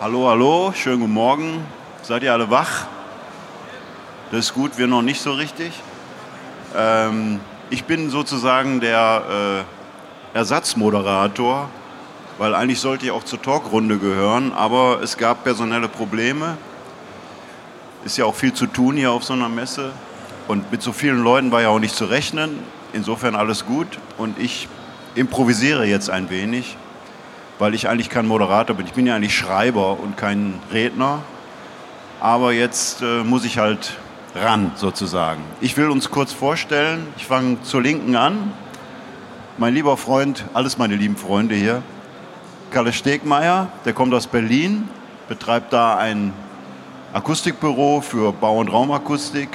Hallo, hallo, schönen guten Morgen. Seid ihr alle wach? Das ist gut, wir noch nicht so richtig. Ähm, ich bin sozusagen der äh, Ersatzmoderator, weil eigentlich sollte ich auch zur Talkrunde gehören, aber es gab personelle Probleme. Ist ja auch viel zu tun hier auf so einer Messe und mit so vielen Leuten war ja auch nicht zu rechnen. Insofern alles gut und ich improvisiere jetzt ein wenig weil ich eigentlich kein Moderator bin. Ich bin ja eigentlich Schreiber und kein Redner. Aber jetzt äh, muss ich halt ran, sozusagen. Ich will uns kurz vorstellen. Ich fange zur Linken an. Mein lieber Freund, alles meine lieben Freunde hier, Kalle Stegmeier, der kommt aus Berlin, betreibt da ein Akustikbüro für Bau- und Raumakustik,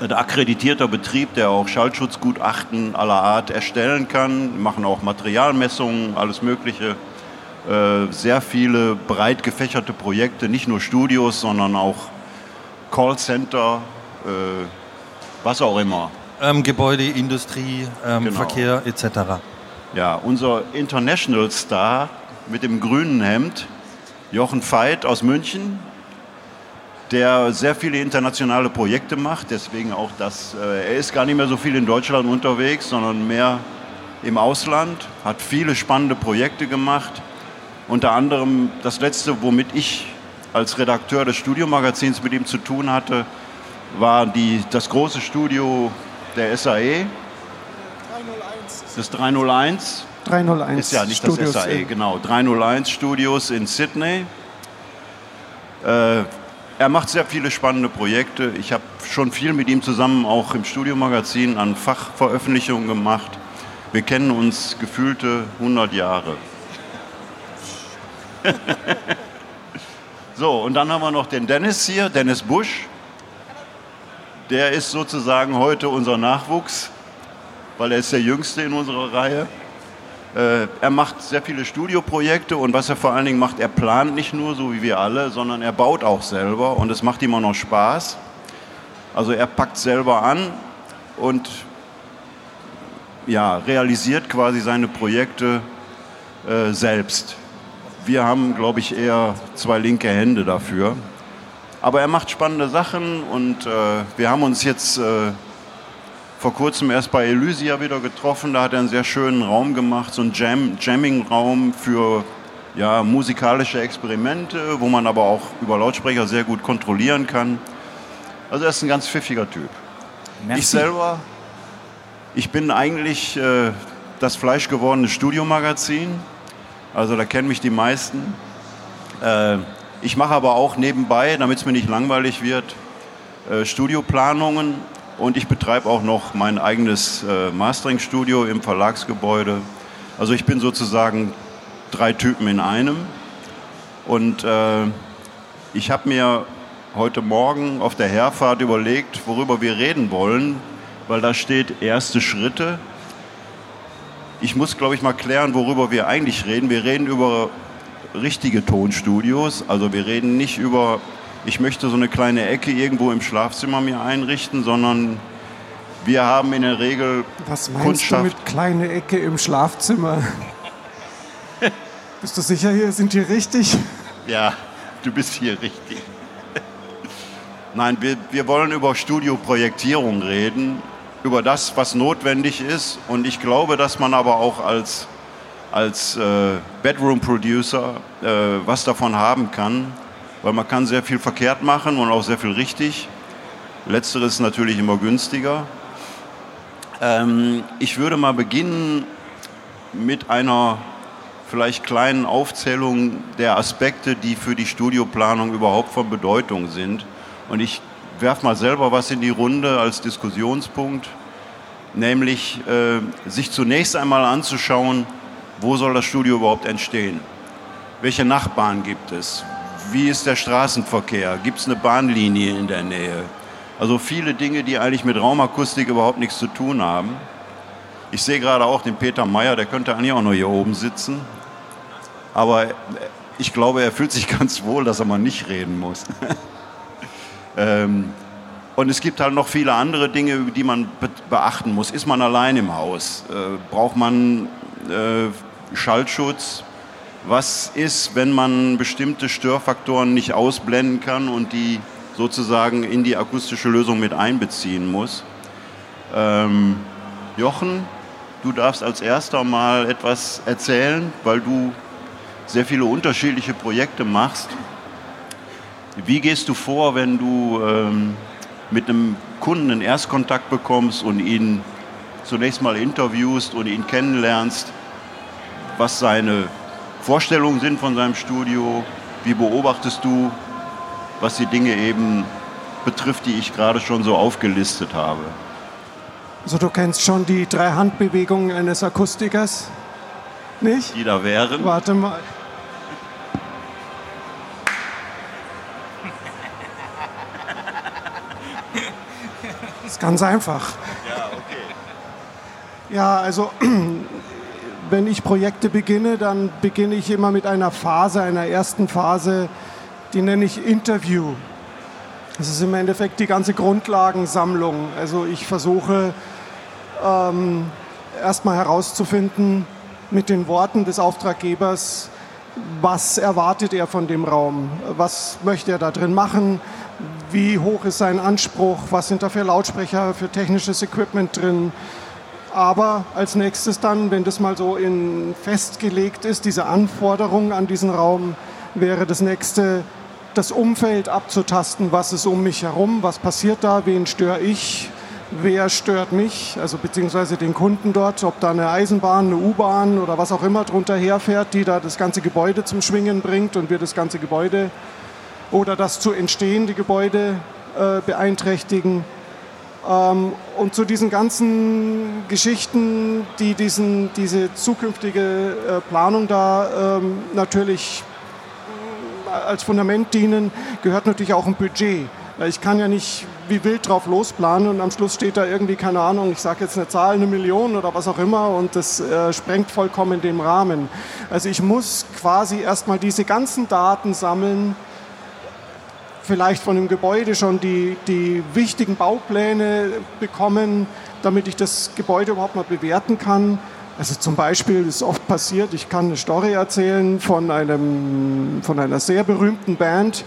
ein akkreditierter Betrieb, der auch Schallschutzgutachten aller Art erstellen kann. Wir machen auch Materialmessungen, alles Mögliche. Äh, sehr viele breit gefächerte Projekte, nicht nur Studios, sondern auch Callcenter, äh, was auch immer. Ähm, Gebäude, Industrie, ähm, genau. Verkehr etc. Ja, unser International Star mit dem grünen Hemd, Jochen Veit aus München, der sehr viele internationale Projekte macht. Deswegen auch das, äh, er ist gar nicht mehr so viel in Deutschland unterwegs, sondern mehr im Ausland, hat viele spannende Projekte gemacht. Unter anderem das letzte, womit ich als Redakteur des Studiomagazins mit ihm zu tun hatte, war die, das große Studio der SAE. 301. Das 301. 301. Ist ja nicht Studios das SAE, genau. 301 Studios in Sydney. Äh, er macht sehr viele spannende Projekte. Ich habe schon viel mit ihm zusammen auch im Studiomagazin an Fachveröffentlichungen gemacht. Wir kennen uns gefühlte 100 Jahre. so, und dann haben wir noch den Dennis hier, Dennis Busch. Der ist sozusagen heute unser Nachwuchs, weil er ist der Jüngste in unserer Reihe. Äh, er macht sehr viele Studioprojekte und was er vor allen Dingen macht, er plant nicht nur so wie wir alle, sondern er baut auch selber und es macht ihm auch noch Spaß. Also er packt selber an und ja, realisiert quasi seine Projekte äh, selbst. Wir haben, glaube ich, eher zwei linke Hände dafür. Aber er macht spannende Sachen und äh, wir haben uns jetzt äh, vor kurzem erst bei Elysia wieder getroffen. Da hat er einen sehr schönen Raum gemacht, so einen Jam Jamming-Raum für ja, musikalische Experimente, wo man aber auch über Lautsprecher sehr gut kontrollieren kann. Also er ist ein ganz pfiffiger Typ. Merci. Ich selber, ich bin eigentlich äh, das fleischgewordene Studiomagazin. Also da kennen mich die meisten. Äh, ich mache aber auch nebenbei, damit es mir nicht langweilig wird, äh, Studioplanungen und ich betreibe auch noch mein eigenes äh, Mastering-Studio im Verlagsgebäude. Also ich bin sozusagen drei Typen in einem. Und äh, ich habe mir heute Morgen auf der Herfahrt überlegt, worüber wir reden wollen, weil da steht erste Schritte. Ich muss, glaube ich, mal klären, worüber wir eigentlich reden. Wir reden über richtige Tonstudios. Also wir reden nicht über ich möchte so eine kleine Ecke irgendwo im Schlafzimmer mir einrichten, sondern wir haben in der Regel Was meinst Kundschaft. du mit kleine Ecke im Schlafzimmer? Bist du sicher, hier sind hier richtig? Ja, du bist hier richtig. Nein, wir, wir wollen über Studioprojektierung reden, über das, was notwendig ist. Und ich glaube, dass man aber auch als, als äh, Bedroom-Producer äh, was davon haben kann weil man kann sehr viel verkehrt machen und auch sehr viel richtig. Letzteres ist natürlich immer günstiger. Ähm, ich würde mal beginnen mit einer vielleicht kleinen Aufzählung der Aspekte, die für die Studioplanung überhaupt von Bedeutung sind. Und ich werfe mal selber was in die Runde als Diskussionspunkt, nämlich äh, sich zunächst einmal anzuschauen, wo soll das Studio überhaupt entstehen? Welche Nachbarn gibt es? Wie ist der Straßenverkehr? Gibt es eine Bahnlinie in der Nähe? Also viele Dinge, die eigentlich mit Raumakustik überhaupt nichts zu tun haben. Ich sehe gerade auch den Peter Meyer, der könnte eigentlich auch nur hier oben sitzen. Aber ich glaube, er fühlt sich ganz wohl, dass er mal nicht reden muss. ähm, und es gibt halt noch viele andere Dinge, die man beachten muss. Ist man allein im Haus? Äh, braucht man äh, Schallschutz? Was ist, wenn man bestimmte Störfaktoren nicht ausblenden kann und die sozusagen in die akustische Lösung mit einbeziehen muss? Ähm, Jochen, du darfst als erster mal etwas erzählen, weil du sehr viele unterschiedliche Projekte machst. Wie gehst du vor, wenn du ähm, mit einem Kunden einen Erstkontakt bekommst und ihn zunächst mal interviewst und ihn kennenlernst, was seine Vorstellungen sind von seinem Studio, wie beobachtest du, was die Dinge eben betrifft, die ich gerade schon so aufgelistet habe. Also du kennst schon die drei Handbewegungen eines Akustikers, nicht? Die da wären. Warte mal. Das ist ganz einfach. Ja, okay. Ja, also wenn ich Projekte beginne, dann beginne ich immer mit einer Phase, einer ersten Phase, die nenne ich Interview. Das ist im Endeffekt die ganze Grundlagensammlung. Also ich versuche ähm, erstmal herauszufinden mit den Worten des Auftraggebers, was erwartet er von dem Raum, was möchte er da drin machen, wie hoch ist sein Anspruch, was sind da für Lautsprecher, für technisches Equipment drin. Aber als nächstes dann, wenn das mal so in festgelegt ist, diese Anforderungen an diesen Raum, wäre das nächste, das Umfeld abzutasten, was ist um mich herum, was passiert da, wen störe ich, wer stört mich, also beziehungsweise den Kunden dort, ob da eine Eisenbahn, eine U-Bahn oder was auch immer drunter herfährt, die da das ganze Gebäude zum Schwingen bringt und wir das ganze Gebäude oder das zu entstehende Gebäude äh, beeinträchtigen. Ähm, und zu diesen ganzen Geschichten, die diesen, diese zukünftige äh, Planung da ähm, natürlich äh, als Fundament dienen, gehört natürlich auch ein Budget. Ich kann ja nicht wie wild drauf losplanen und am Schluss steht da irgendwie, keine Ahnung, ich sage jetzt eine Zahl, eine Million oder was auch immer und das äh, sprengt vollkommen den Rahmen. Also ich muss quasi erstmal diese ganzen Daten sammeln, vielleicht von dem Gebäude schon die, die wichtigen Baupläne bekommen, damit ich das Gebäude überhaupt mal bewerten kann. Also zum Beispiel ist oft passiert, ich kann eine Story erzählen von, einem, von einer sehr berühmten Band,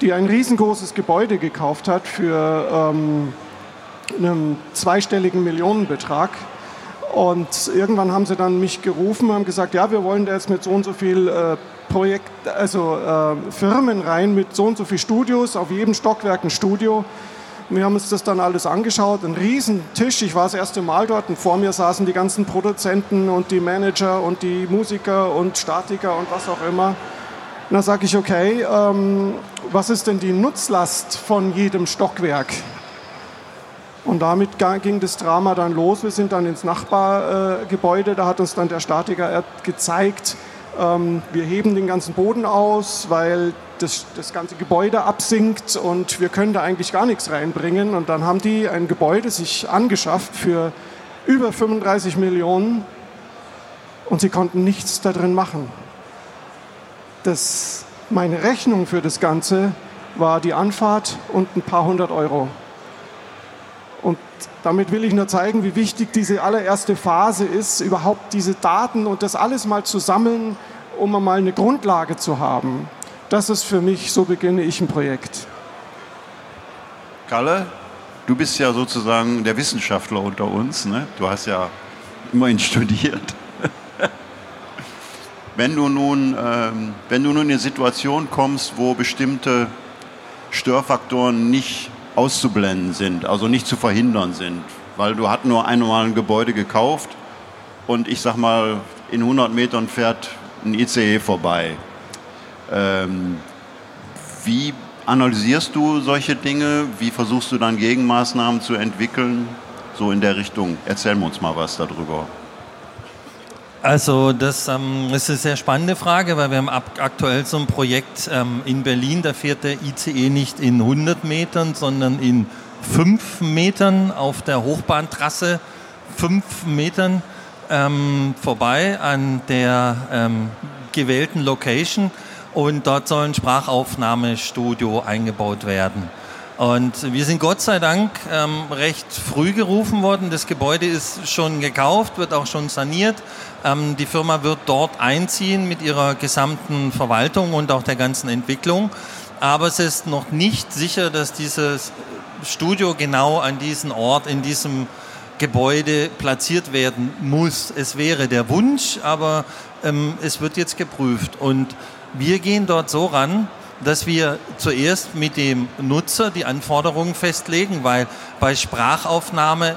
die ein riesengroßes Gebäude gekauft hat für ähm, einen zweistelligen Millionenbetrag. Und irgendwann haben sie dann mich gerufen und haben gesagt, ja, wir wollen da jetzt mit so und so viel äh, Projekt, also äh, Firmen rein mit so und so viel Studios, auf jedem Stockwerk ein Studio. Wir haben uns das dann alles angeschaut, ein Riesentisch. Ich war das erste Mal dort und vor mir saßen die ganzen Produzenten und die Manager und die Musiker und Statiker und was auch immer. Und dann sage ich, okay, ähm, was ist denn die Nutzlast von jedem Stockwerk? Und damit ging das Drama dann los. Wir sind dann ins Nachbargebäude, da hat uns dann der Statiker gezeigt, ähm, wir heben den ganzen Boden aus, weil das, das ganze Gebäude absinkt und wir können da eigentlich gar nichts reinbringen. Und dann haben die ein Gebäude sich angeschafft für über 35 Millionen und sie konnten nichts da drin machen. Das, meine Rechnung für das Ganze war die Anfahrt und ein paar hundert Euro. Damit will ich nur zeigen, wie wichtig diese allererste Phase ist, überhaupt diese Daten und das alles mal zu sammeln, um mal eine Grundlage zu haben. Das ist für mich, so beginne ich ein Projekt. Kalle, du bist ja sozusagen der Wissenschaftler unter uns. Ne? Du hast ja immerhin studiert. wenn, du nun, ähm, wenn du nun in eine Situation kommst, wo bestimmte Störfaktoren nicht auszublenden sind, also nicht zu verhindern sind, weil du hast nur einmal ein Gebäude gekauft und ich sag mal, in 100 Metern fährt ein ICE vorbei. Ähm, wie analysierst du solche Dinge? Wie versuchst du dann Gegenmaßnahmen zu entwickeln? So in der Richtung. Erzähl uns mal was darüber. Also das ähm, ist eine sehr spannende Frage, weil wir haben aktuell so ein Projekt ähm, in Berlin, da fährt der ICE nicht in 100 Metern, sondern in 5 Metern auf der Hochbahntrasse, 5 Metern ähm, vorbei an der ähm, gewählten Location und dort soll ein Sprachaufnahmestudio eingebaut werden. Und wir sind Gott sei Dank ähm, recht früh gerufen worden. Das Gebäude ist schon gekauft, wird auch schon saniert. Ähm, die Firma wird dort einziehen mit ihrer gesamten Verwaltung und auch der ganzen Entwicklung. Aber es ist noch nicht sicher, dass dieses Studio genau an diesem Ort, in diesem Gebäude platziert werden muss. Es wäre der Wunsch, aber ähm, es wird jetzt geprüft. Und wir gehen dort so ran, dass wir zuerst mit dem Nutzer die Anforderungen festlegen, weil bei Sprachaufnahme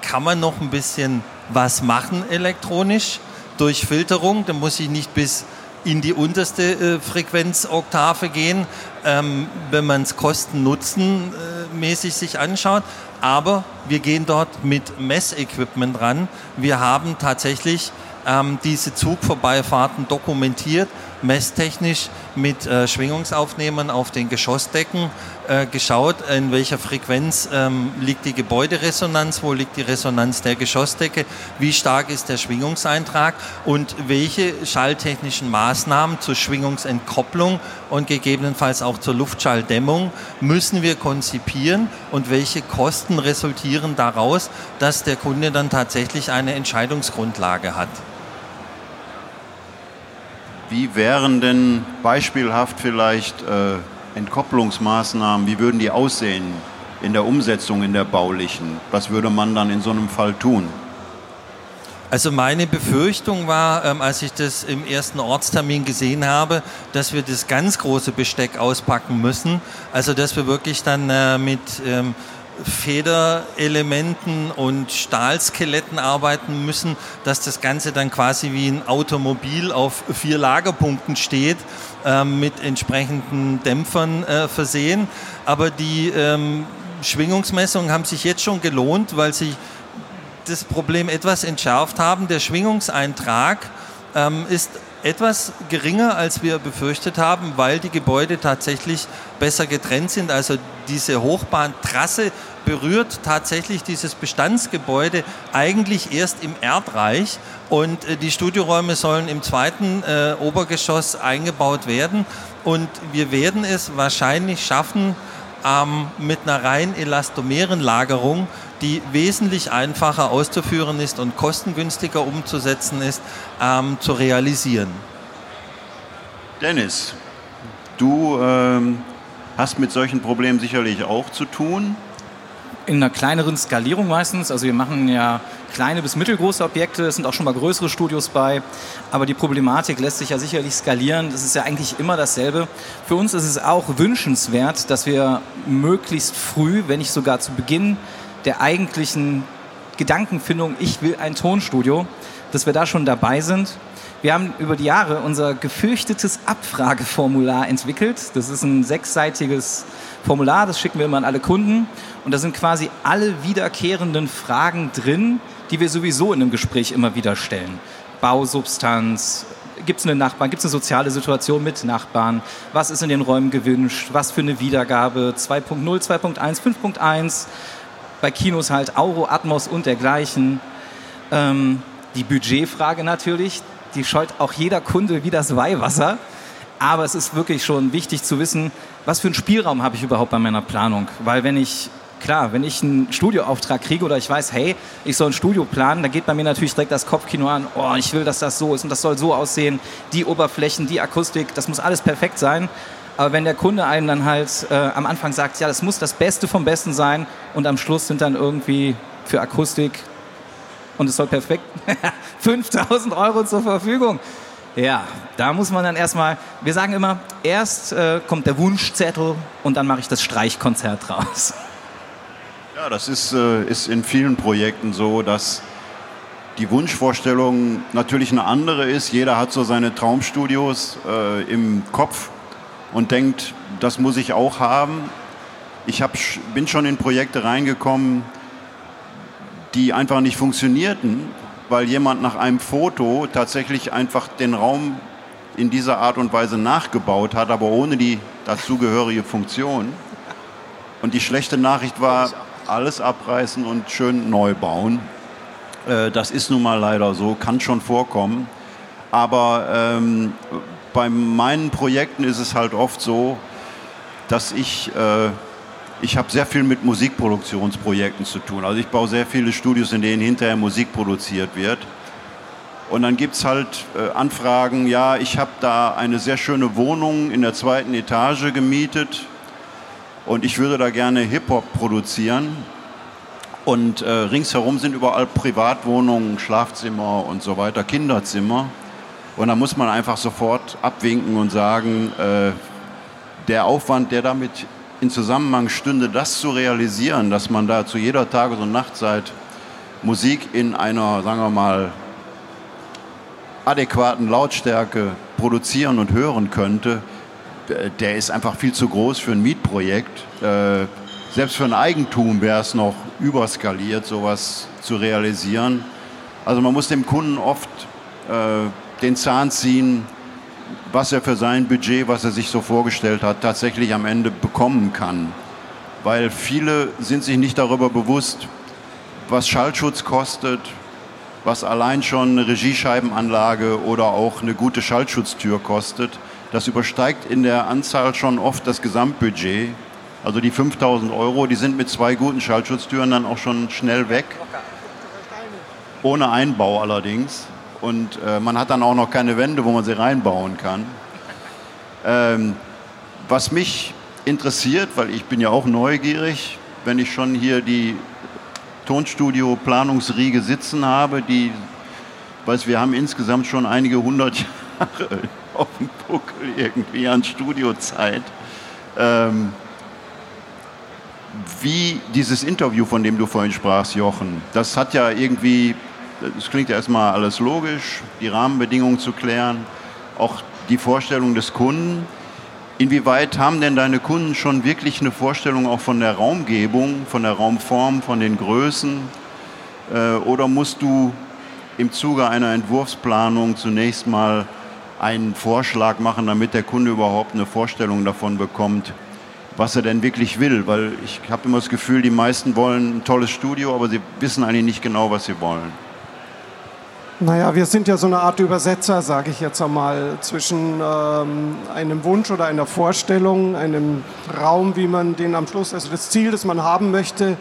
kann man noch ein bisschen was machen elektronisch durch Filterung. Da muss ich nicht bis in die unterste äh, Frequenzoktave gehen, ähm, wenn man es kosten-nutzen-mäßig sich anschaut. Aber wir gehen dort mit Messequipment ran. Wir haben tatsächlich ähm, diese Zugvorbeifahrten dokumentiert messtechnisch mit äh, Schwingungsaufnehmern auf den Geschossdecken äh, geschaut, in welcher Frequenz ähm, liegt die Gebäuderesonanz, wo liegt die Resonanz der Geschossdecke, wie stark ist der Schwingungseintrag und welche schalltechnischen Maßnahmen zur Schwingungsentkopplung und gegebenenfalls auch zur Luftschalldämmung müssen wir konzipieren und welche Kosten resultieren daraus, dass der Kunde dann tatsächlich eine Entscheidungsgrundlage hat. Wie wären denn beispielhaft vielleicht äh, Entkopplungsmaßnahmen, wie würden die aussehen in der Umsetzung, in der baulichen? Was würde man dann in so einem Fall tun? Also meine Befürchtung war, ähm, als ich das im ersten Ortstermin gesehen habe, dass wir das ganz große Besteck auspacken müssen. Also dass wir wirklich dann äh, mit ähm, Federelementen und Stahlskeletten arbeiten müssen, dass das Ganze dann quasi wie ein Automobil auf vier Lagerpunkten steht, äh, mit entsprechenden Dämpfern äh, versehen. Aber die ähm, Schwingungsmessungen haben sich jetzt schon gelohnt, weil sie das Problem etwas entschärft haben. Der Schwingungseintrag ähm, ist etwas geringer, als wir befürchtet haben, weil die Gebäude tatsächlich besser getrennt sind. Also diese Hochbahntrasse berührt tatsächlich dieses Bestandsgebäude eigentlich erst im Erdreich und äh, die Studioräume sollen im zweiten äh, Obergeschoss eingebaut werden und wir werden es wahrscheinlich schaffen, ähm, mit einer rein elastomeren Lagerung die wesentlich einfacher auszuführen ist und kostengünstiger umzusetzen ist, ähm, zu realisieren. Dennis, du ähm, hast mit solchen Problemen sicherlich auch zu tun. In einer kleineren Skalierung meistens. Also wir machen ja kleine bis mittelgroße Objekte, es sind auch schon mal größere Studios bei. Aber die Problematik lässt sich ja sicherlich skalieren. Das ist ja eigentlich immer dasselbe. Für uns ist es auch wünschenswert, dass wir möglichst früh, wenn nicht sogar zu Beginn der eigentlichen Gedankenfindung, ich will ein Tonstudio, dass wir da schon dabei sind. Wir haben über die Jahre unser gefürchtetes Abfrageformular entwickelt. Das ist ein sechsseitiges Formular, das schicken wir immer an alle Kunden. Und da sind quasi alle wiederkehrenden Fragen drin, die wir sowieso in einem Gespräch immer wieder stellen. Bausubstanz, gibt es eine Nachbarn, gibt es eine soziale Situation mit Nachbarn, was ist in den Räumen gewünscht, was für eine Wiedergabe, 2.0, 2.1, 5.1, bei Kinos halt Auro, Atmos und dergleichen. Ähm, die Budgetfrage natürlich, die scheut auch jeder Kunde wie das Weihwasser. Aber es ist wirklich schon wichtig zu wissen, was für einen Spielraum habe ich überhaupt bei meiner Planung. Weil wenn ich, klar, wenn ich einen Studioauftrag kriege oder ich weiß, hey, ich soll ein Studio planen, da geht bei mir natürlich direkt das Kopfkino an, oh, ich will, dass das so ist und das soll so aussehen, die Oberflächen, die Akustik, das muss alles perfekt sein. Aber wenn der Kunde einem dann halt äh, am Anfang sagt, ja, das muss das Beste vom Besten sein und am Schluss sind dann irgendwie für Akustik und es soll perfekt 5000 Euro zur Verfügung. Ja, da muss man dann erstmal, wir sagen immer, erst äh, kommt der Wunschzettel und dann mache ich das Streichkonzert raus. Ja, das ist, äh, ist in vielen Projekten so, dass die Wunschvorstellung natürlich eine andere ist. Jeder hat so seine Traumstudios äh, im Kopf und denkt, das muss ich auch haben. Ich hab, bin schon in Projekte reingekommen, die einfach nicht funktionierten, weil jemand nach einem Foto tatsächlich einfach den Raum in dieser Art und Weise nachgebaut hat, aber ohne die dazugehörige Funktion. Und die schlechte Nachricht war, alles abreißen und schön neu bauen. Äh, das ist nun mal leider so, kann schon vorkommen. Aber ähm, bei meinen Projekten ist es halt oft so, dass ich äh, ich habe sehr viel mit Musikproduktionsprojekten zu tun. Also ich baue sehr viele Studios, in denen hinterher Musik produziert wird. Und dann gibt es halt äh, Anfragen, ja, ich habe da eine sehr schöne Wohnung in der zweiten Etage gemietet und ich würde da gerne Hip-Hop produzieren. Und äh, ringsherum sind überall Privatwohnungen, Schlafzimmer und so weiter, Kinderzimmer. Und da muss man einfach sofort abwinken und sagen, äh, der Aufwand, der damit in Zusammenhang stünde, das zu realisieren, dass man da zu jeder Tages- und Nachtzeit Musik in einer, sagen wir mal, adäquaten Lautstärke produzieren und hören könnte, der ist einfach viel zu groß für ein Mietprojekt. Äh, selbst für ein Eigentum wäre es noch überskaliert, sowas zu realisieren. Also man muss dem Kunden oft äh, den Zahn ziehen, was er für sein Budget, was er sich so vorgestellt hat, tatsächlich am Ende bekommen kann. Weil viele sind sich nicht darüber bewusst, was Schallschutz kostet, was allein schon eine Regiescheibenanlage oder auch eine gute Schallschutztür kostet. Das übersteigt in der Anzahl schon oft das Gesamtbudget. Also die 5000 Euro, die sind mit zwei guten Schallschutztüren dann auch schon schnell weg. Ohne Einbau allerdings. Und äh, man hat dann auch noch keine Wände, wo man sie reinbauen kann. Ähm, was mich interessiert, weil ich bin ja auch neugierig, wenn ich schon hier die Tonstudio-Planungsriege sitzen habe, die, weiß, wir haben insgesamt schon einige hundert Jahre auf dem Buckel irgendwie an Studiozeit. Ähm, wie dieses Interview, von dem du vorhin sprachst, Jochen, das hat ja irgendwie es klingt ja erstmal alles logisch, die Rahmenbedingungen zu klären, auch die Vorstellung des Kunden. Inwieweit haben denn deine Kunden schon wirklich eine Vorstellung auch von der Raumgebung, von der Raumform, von den Größen? Äh, oder musst du im Zuge einer Entwurfsplanung zunächst mal einen Vorschlag machen, damit der Kunde überhaupt eine Vorstellung davon bekommt, was er denn wirklich will? Weil ich habe immer das Gefühl, die meisten wollen ein tolles Studio, aber sie wissen eigentlich nicht genau, was sie wollen. Naja, wir sind ja so eine Art Übersetzer, sage ich jetzt einmal, zwischen ähm, einem Wunsch oder einer Vorstellung, einem Raum, wie man den am Schluss, also das Ziel, das man haben möchte,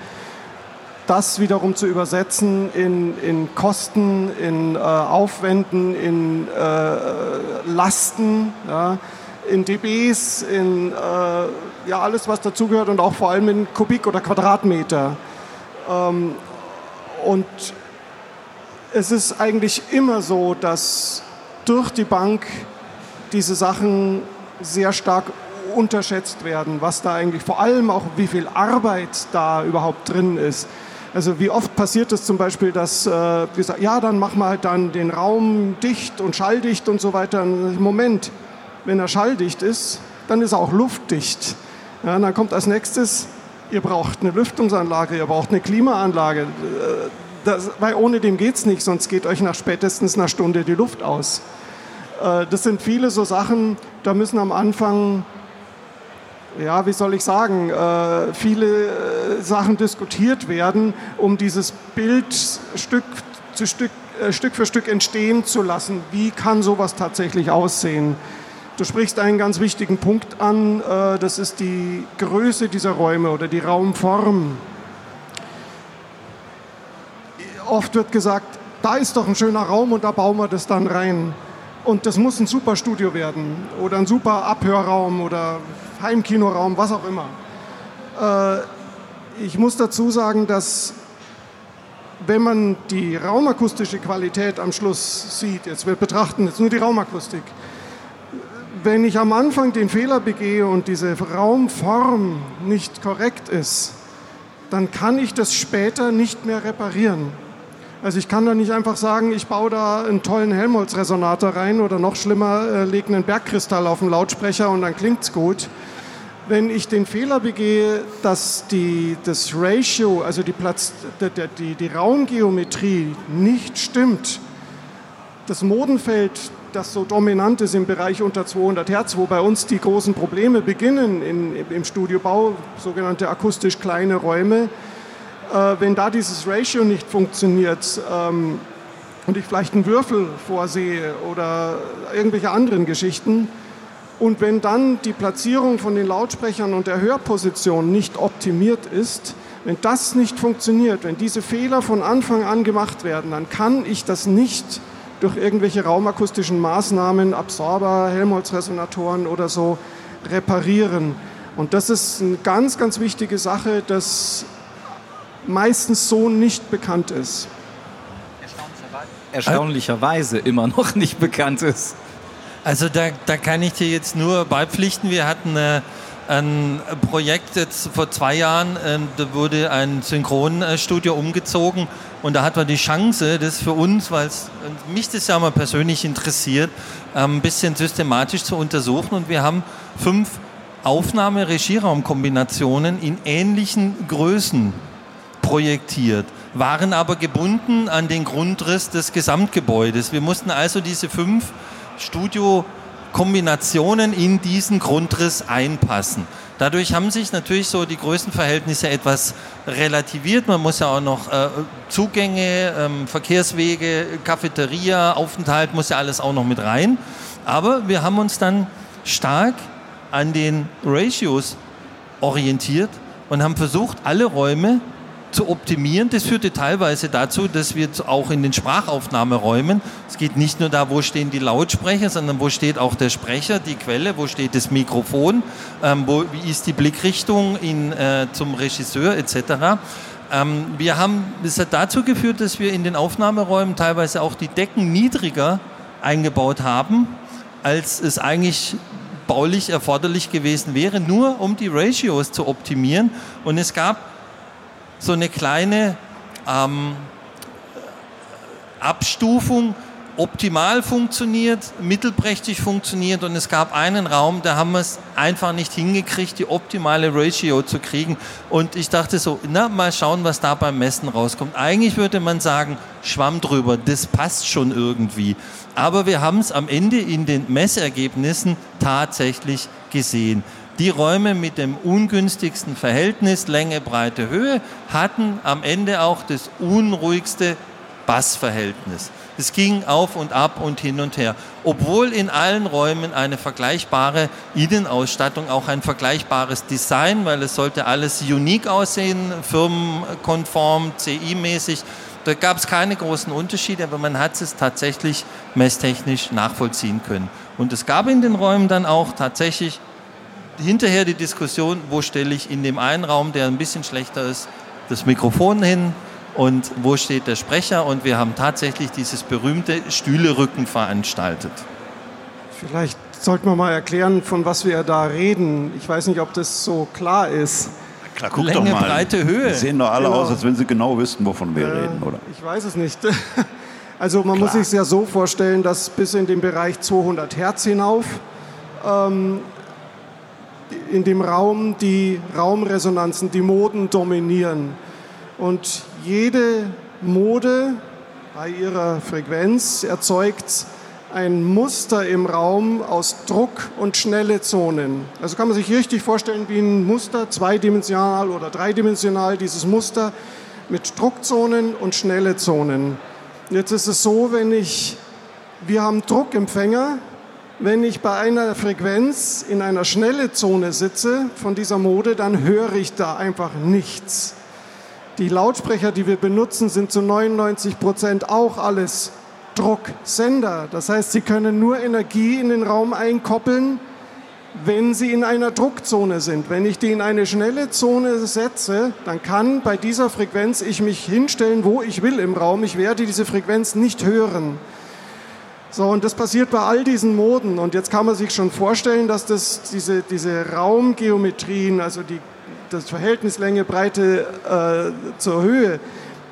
das wiederum zu übersetzen in, in Kosten, in äh, Aufwänden, in äh, Lasten, ja, in dBs, in äh, ja, alles, was dazugehört und auch vor allem in Kubik oder Quadratmeter. Ähm, und es ist eigentlich immer so, dass durch die Bank diese Sachen sehr stark unterschätzt werden, was da eigentlich vor allem auch wie viel Arbeit da überhaupt drin ist. Also wie oft passiert es zum Beispiel, dass äh, wir sagen, ja, dann machen wir halt dann den Raum dicht und schalldicht und so weiter. Moment, wenn er schalldicht ist, dann ist er auch luftdicht. Ja, dann kommt als nächstes, ihr braucht eine Lüftungsanlage, ihr braucht eine Klimaanlage. Das, weil ohne dem geht es nicht, sonst geht euch nach spätestens einer Stunde die Luft aus. Äh, das sind viele so Sachen, da müssen am Anfang, ja, wie soll ich sagen, äh, viele äh, Sachen diskutiert werden, um dieses Bild Stück, zu Stück, äh, Stück für Stück entstehen zu lassen. Wie kann sowas tatsächlich aussehen? Du sprichst einen ganz wichtigen Punkt an, äh, das ist die Größe dieser Räume oder die Raumform oft wird gesagt, da ist doch ein schöner Raum und da bauen wir das dann rein. Und das muss ein super Studio werden oder ein super Abhörraum oder Heimkinoraum, was auch immer. Äh, ich muss dazu sagen, dass wenn man die raumakustische Qualität am Schluss sieht, jetzt wir betrachten jetzt nur die Raumakustik, wenn ich am Anfang den Fehler begehe und diese Raumform nicht korrekt ist, dann kann ich das später nicht mehr reparieren. Also ich kann da nicht einfach sagen, ich baue da einen tollen Helmholtz-Resonator rein oder noch schlimmer, äh, lege einen Bergkristall auf den Lautsprecher und dann klingt es gut. Wenn ich den Fehler begehe, dass die, das Ratio, also die, Platz, die, die, die Raumgeometrie nicht stimmt, das Modenfeld, das so dominant ist im Bereich unter 200 Hertz, wo bei uns die großen Probleme beginnen in, im Studiobau, sogenannte akustisch kleine Räume, wenn da dieses Ratio nicht funktioniert ähm, und ich vielleicht einen Würfel vorsehe oder irgendwelche anderen Geschichten, Und wenn dann die Platzierung von den Lautsprechern und der Hörposition nicht optimiert ist, wenn das nicht funktioniert, wenn diese Fehler von Anfang an gemacht werden, dann kann ich das nicht durch irgendwelche raumakustischen Maßnahmen, Absorber, Helmholtz-Resonatoren oder so reparieren. Und das ist eine ganz, ganz wichtige Sache, das meistens so nicht bekannt ist. Erstaunlicherweise immer noch nicht bekannt ist. Also da, da kann ich dir jetzt nur beipflichten. Wir hatten äh, ein Projekt jetzt vor zwei Jahren, äh, da wurde ein Synchronstudio umgezogen und da hat man die Chance, das für uns, weil mich das ja mal persönlich interessiert, äh, ein bisschen systematisch zu untersuchen und wir haben fünf Aufnahme-Regieraumkombinationen in ähnlichen Größen projektiert, waren aber gebunden an den Grundriss des Gesamtgebäudes. Wir mussten also diese fünf Studiokombinationen in diesen Grundriss einpassen. Dadurch haben sich natürlich so die Größenverhältnisse etwas relativiert. Man muss ja auch noch äh, Zugänge, ähm, Verkehrswege, Cafeteria, Aufenthalt, muss ja alles auch noch mit rein. Aber wir haben uns dann stark an den Ratios orientiert und haben versucht, alle Räume zu optimieren. Das führte teilweise dazu, dass wir auch in den Sprachaufnahmeräumen, es geht nicht nur da, wo stehen die Lautsprecher, sondern wo steht auch der Sprecher, die Quelle, wo steht das Mikrofon, ähm, wo, wie ist die Blickrichtung in, äh, zum Regisseur etc. Ähm, wir haben, das hat dazu geführt, dass wir in den Aufnahmeräumen teilweise auch die Decken niedriger eingebaut haben, als es eigentlich baulich erforderlich gewesen wäre, nur um die Ratios zu optimieren. Und es gab so eine kleine ähm, Abstufung, optimal funktioniert, mittelprächtig funktioniert und es gab einen Raum, da haben wir es einfach nicht hingekriegt, die optimale Ratio zu kriegen. Und ich dachte so, na, mal schauen, was da beim Messen rauskommt. Eigentlich würde man sagen, Schwamm drüber, das passt schon irgendwie. Aber wir haben es am Ende in den Messergebnissen tatsächlich gesehen. Die Räume mit dem ungünstigsten Verhältnis Länge, Breite, Höhe hatten am Ende auch das unruhigste Bassverhältnis. Es ging auf und ab und hin und her. Obwohl in allen Räumen eine vergleichbare Innenausstattung, auch ein vergleichbares Design, weil es sollte alles unique aussehen, firmenkonform, CI-mäßig. Da gab es keine großen Unterschiede, aber man hat es tatsächlich messtechnisch nachvollziehen können. Und es gab in den Räumen dann auch tatsächlich hinterher die Diskussion, wo stelle ich in dem einen Raum, der ein bisschen schlechter ist, das Mikrofon hin und wo steht der Sprecher und wir haben tatsächlich dieses berühmte Stühlerücken veranstaltet. Vielleicht sollten wir mal erklären, von was wir da reden. Ich weiß nicht, ob das so klar ist. Klar, guck Länge, doch mal. Breite, Höhe. Die sehen doch alle genau. aus, als wenn sie genau wüssten, wovon wir äh, reden, oder? Ich weiß es nicht. Also man Klar. muss sich es ja so vorstellen, dass bis in den Bereich 200 Hertz hinauf ähm, in dem Raum die Raumresonanzen, die Moden dominieren. Und jede Mode bei ihrer Frequenz erzeugt ein Muster im Raum aus Druck und schnelle Zonen. Also kann man sich richtig vorstellen wie ein Muster, zweidimensional oder dreidimensional, dieses Muster mit Druckzonen und schnelle Zonen. Jetzt ist es so, wenn ich, wir haben Druckempfänger, wenn ich bei einer Frequenz in einer schnelle Zone sitze von dieser Mode, dann höre ich da einfach nichts. Die Lautsprecher, die wir benutzen, sind zu 99 Prozent auch alles Drucksender. Das heißt, sie können nur Energie in den Raum einkoppeln, wenn sie in einer Druckzone sind. Wenn ich die in eine schnelle Zone setze, dann kann bei dieser Frequenz ich mich hinstellen, wo ich will im Raum. Ich werde diese Frequenz nicht hören. So, und das passiert bei all diesen Moden. Und jetzt kann man sich schon vorstellen, dass das, diese, diese Raumgeometrien, also die, das Verhältnis Länge, Breite äh, zur Höhe,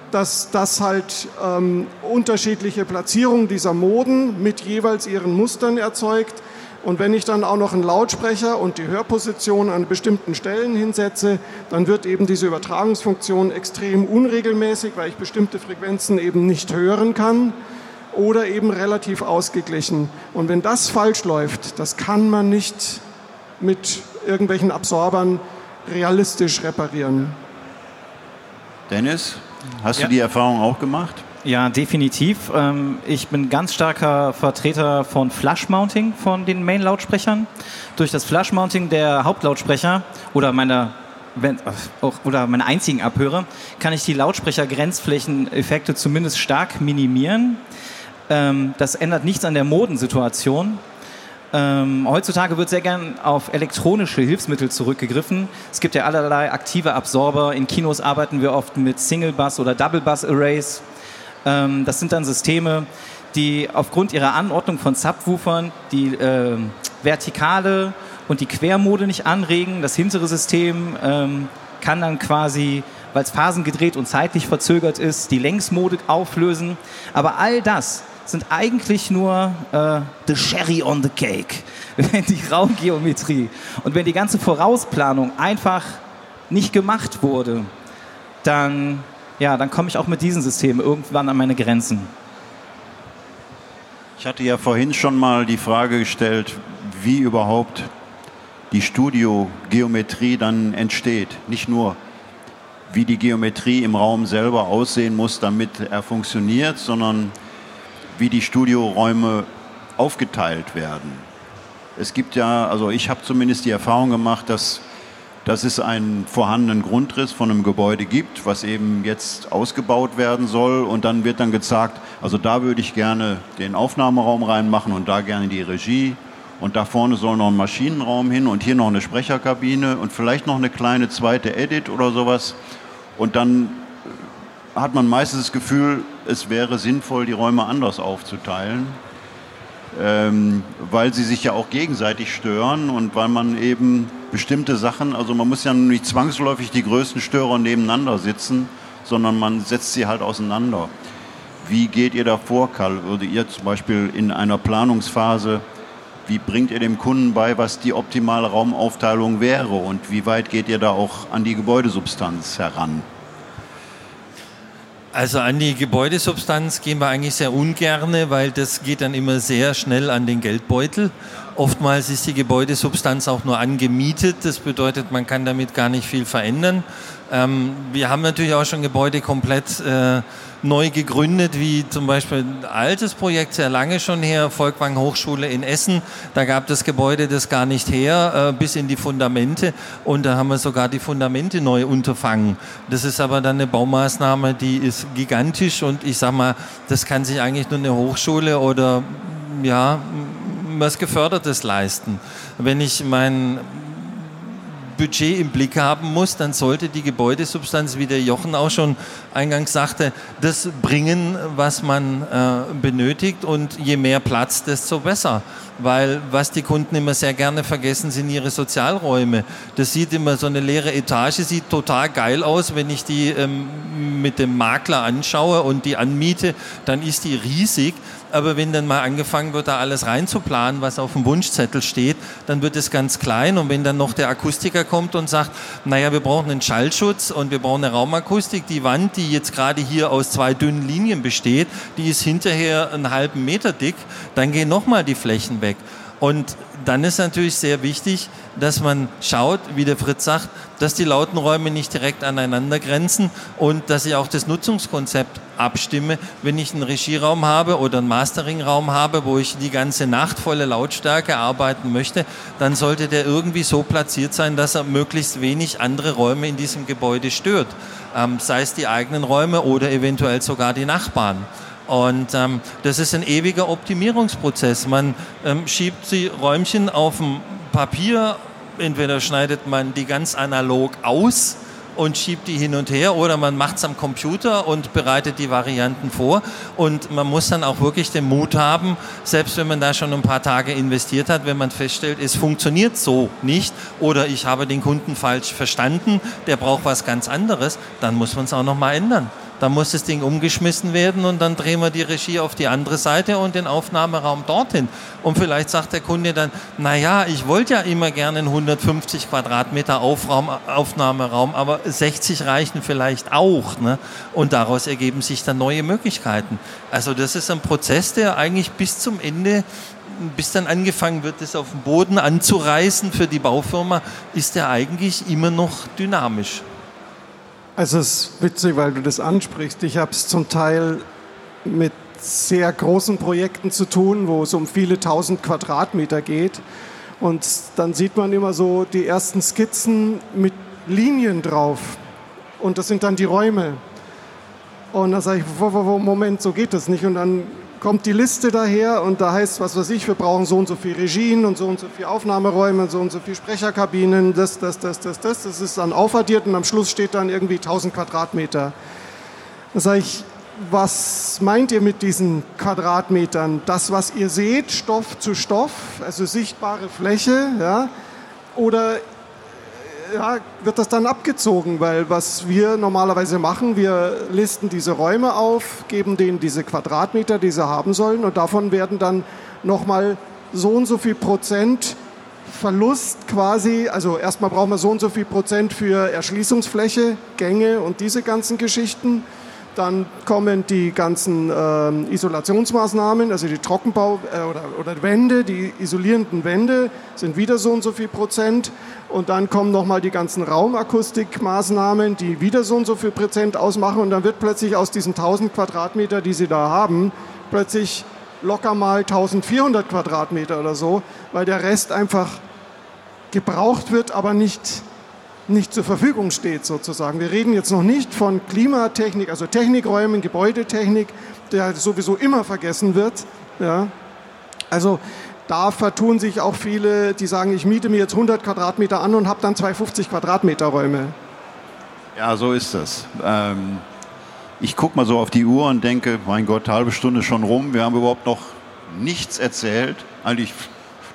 dass das halt ähm, unterschiedliche Platzierungen dieser Moden mit jeweils ihren Mustern erzeugt. Und wenn ich dann auch noch einen Lautsprecher und die Hörposition an bestimmten Stellen hinsetze, dann wird eben diese Übertragungsfunktion extrem unregelmäßig, weil ich bestimmte Frequenzen eben nicht hören kann oder eben relativ ausgeglichen. Und wenn das falsch läuft, das kann man nicht mit irgendwelchen Absorbern realistisch reparieren. Dennis, hast ja. du die Erfahrung auch gemacht? Ja, definitiv. Ähm, ich bin ganz starker Vertreter von Flush Mounting von den Main-Lautsprechern. Durch das Flush Mounting der Hauptlautsprecher oder meiner wenn, oder meine einzigen Abhörer, kann ich die Lautsprecher-Grenzflächeneffekte zumindest stark minimieren. Ähm, das ändert nichts an der Modensituation. Ähm, heutzutage wird sehr gern auf elektronische Hilfsmittel zurückgegriffen. Es gibt ja allerlei aktive Absorber. In Kinos arbeiten wir oft mit Single-Bus- oder Double-Bus-Arrays. Ähm, das sind dann Systeme, die aufgrund ihrer Anordnung von Subwoofern die äh, vertikale und die Quermode nicht anregen. Das hintere System ähm, kann dann quasi, weil es phasengedreht und zeitlich verzögert ist, die Längsmode auflösen. Aber all das sind eigentlich nur äh, the cherry on the cake, wenn die Raumgeometrie und wenn die ganze Vorausplanung einfach nicht gemacht wurde, dann, ja, dann komme ich auch mit diesem System irgendwann an meine Grenzen. Ich hatte ja vorhin schon mal die Frage gestellt, wie überhaupt die Studiogeometrie dann entsteht. Nicht nur, wie die Geometrie im Raum selber aussehen muss, damit er funktioniert, sondern wie die Studioräume aufgeteilt werden. Es gibt ja, also ich habe zumindest die Erfahrung gemacht, dass, dass es einen vorhandenen Grundriss von einem Gebäude gibt, was eben jetzt ausgebaut werden soll. Und dann wird dann gezeigt, also da würde ich gerne den Aufnahmeraum reinmachen und da gerne die Regie. Und da vorne soll noch ein Maschinenraum hin und hier noch eine Sprecherkabine und vielleicht noch eine kleine zweite Edit oder sowas. Und dann hat man meistens das Gefühl, es wäre sinnvoll, die Räume anders aufzuteilen, ähm, weil sie sich ja auch gegenseitig stören und weil man eben bestimmte Sachen, also man muss ja nicht zwangsläufig die größten Störer nebeneinander sitzen, sondern man setzt sie halt auseinander. Wie geht ihr da vor, Karl? Würde ihr zum Beispiel in einer Planungsphase, wie bringt ihr dem Kunden bei, was die optimale Raumaufteilung wäre und wie weit geht ihr da auch an die Gebäudesubstanz heran? Also an die Gebäudesubstanz gehen wir eigentlich sehr ungerne, weil das geht dann immer sehr schnell an den Geldbeutel. Oftmals ist die Gebäudesubstanz auch nur angemietet. Das bedeutet, man kann damit gar nicht viel verändern. Ähm, wir haben natürlich auch schon Gebäude komplett äh, neu gegründet, wie zum Beispiel ein altes Projekt, sehr lange schon her, Volkwang Hochschule in Essen. Da gab das Gebäude das gar nicht her, äh, bis in die Fundamente. Und da haben wir sogar die Fundamente neu unterfangen. Das ist aber dann eine Baumaßnahme, die ist gigantisch und ich sag mal, das kann sich eigentlich nur eine Hochschule oder ja, was Gefördertes leisten. Wenn ich mein Budget im Blick haben muss, dann sollte die Gebäudesubstanz, wie der Jochen auch schon eingangs sagte, das bringen, was man äh, benötigt und je mehr Platz, desto besser. Weil was die Kunden immer sehr gerne vergessen, sind ihre Sozialräume. Das sieht immer, so eine leere Etage sieht total geil aus, wenn ich die ähm, mit dem Makler anschaue und die anmiete, dann ist die riesig aber wenn dann mal angefangen wird, da alles reinzuplanen, was auf dem Wunschzettel steht, dann wird es ganz klein. Und wenn dann noch der Akustiker kommt und sagt, naja, wir brauchen einen Schallschutz und wir brauchen eine Raumakustik, die Wand, die jetzt gerade hier aus zwei dünnen Linien besteht, die ist hinterher einen halben Meter dick, dann gehen nochmal die Flächen weg. Und dann ist natürlich sehr wichtig, dass man schaut, wie der Fritz sagt, dass die lauten Räume nicht direkt aneinander grenzen und dass ich auch das Nutzungskonzept abstimme. Wenn ich einen Regieraum habe oder einen Masteringraum habe, wo ich die ganze Nacht volle Lautstärke arbeiten möchte, dann sollte der irgendwie so platziert sein, dass er möglichst wenig andere Räume in diesem Gebäude stört. Ähm, sei es die eigenen Räume oder eventuell sogar die Nachbarn. Und ähm, das ist ein ewiger Optimierungsprozess. Man ähm, schiebt die Räumchen auf dem Papier, entweder schneidet man die ganz analog aus und schiebt die hin und her oder man macht es am Computer und bereitet die Varianten vor. Und man muss dann auch wirklich den Mut haben, selbst wenn man da schon ein paar Tage investiert hat, wenn man feststellt, es funktioniert so nicht oder ich habe den Kunden falsch verstanden, der braucht was ganz anderes, dann muss man es auch nochmal ändern. Dann muss das Ding umgeschmissen werden und dann drehen wir die Regie auf die andere Seite und den Aufnahmeraum dorthin. Und vielleicht sagt der Kunde dann, naja, ich wollte ja immer gerne einen 150 Quadratmeter Aufraum, Aufnahmeraum, aber 60 reichen vielleicht auch. Ne? Und daraus ergeben sich dann neue Möglichkeiten. Also das ist ein Prozess, der eigentlich bis zum Ende bis dann angefangen wird, das auf dem Boden anzureißen für die Baufirma, ist der eigentlich immer noch dynamisch. Also es ist witzig, weil du das ansprichst. Ich habe es zum Teil mit sehr großen Projekten zu tun, wo es um viele tausend Quadratmeter geht. Und dann sieht man immer so die ersten Skizzen mit Linien drauf. Und das sind dann die Räume. Und dann sage ich, Moment, so geht das nicht. Und dann kommt die Liste daher und da heißt, was weiß ich, wir brauchen so und so viele Regien und so und so viele Aufnahmeräume, so und so viele Sprecherkabinen, das, das, das, das, das. Das ist dann aufaddiert und am Schluss steht dann irgendwie 1000 Quadratmeter. Da sage ich, was meint ihr mit diesen Quadratmetern? Das, was ihr seht, Stoff zu Stoff, also sichtbare Fläche, ja? Oder ja, wird das dann abgezogen, weil was wir normalerweise machen, wir listen diese Räume auf, geben denen diese Quadratmeter, die sie haben sollen. Und davon werden dann nochmal so und so viel Prozent Verlust quasi, also erstmal brauchen wir so und so viel Prozent für Erschließungsfläche, Gänge und diese ganzen Geschichten dann kommen die ganzen äh, Isolationsmaßnahmen, also die Trockenbau- äh, oder, oder Wände, die isolierenden Wände sind wieder so und so viel Prozent. Und dann kommen nochmal die ganzen Raumakustikmaßnahmen, die wieder so und so viel Prozent ausmachen. Und dann wird plötzlich aus diesen 1000 Quadratmeter, die Sie da haben, plötzlich locker mal 1400 Quadratmeter oder so, weil der Rest einfach gebraucht wird, aber nicht nicht zur Verfügung steht sozusagen. Wir reden jetzt noch nicht von Klimatechnik, also Technikräumen, Gebäudetechnik, der sowieso immer vergessen wird. Ja. Also da vertun sich auch viele, die sagen, ich miete mir jetzt 100 Quadratmeter an und habe dann 250 Quadratmeter Räume. Ja, so ist das. Ähm, ich gucke mal so auf die Uhr und denke, mein Gott, halbe Stunde schon rum. Wir haben überhaupt noch nichts erzählt, eigentlich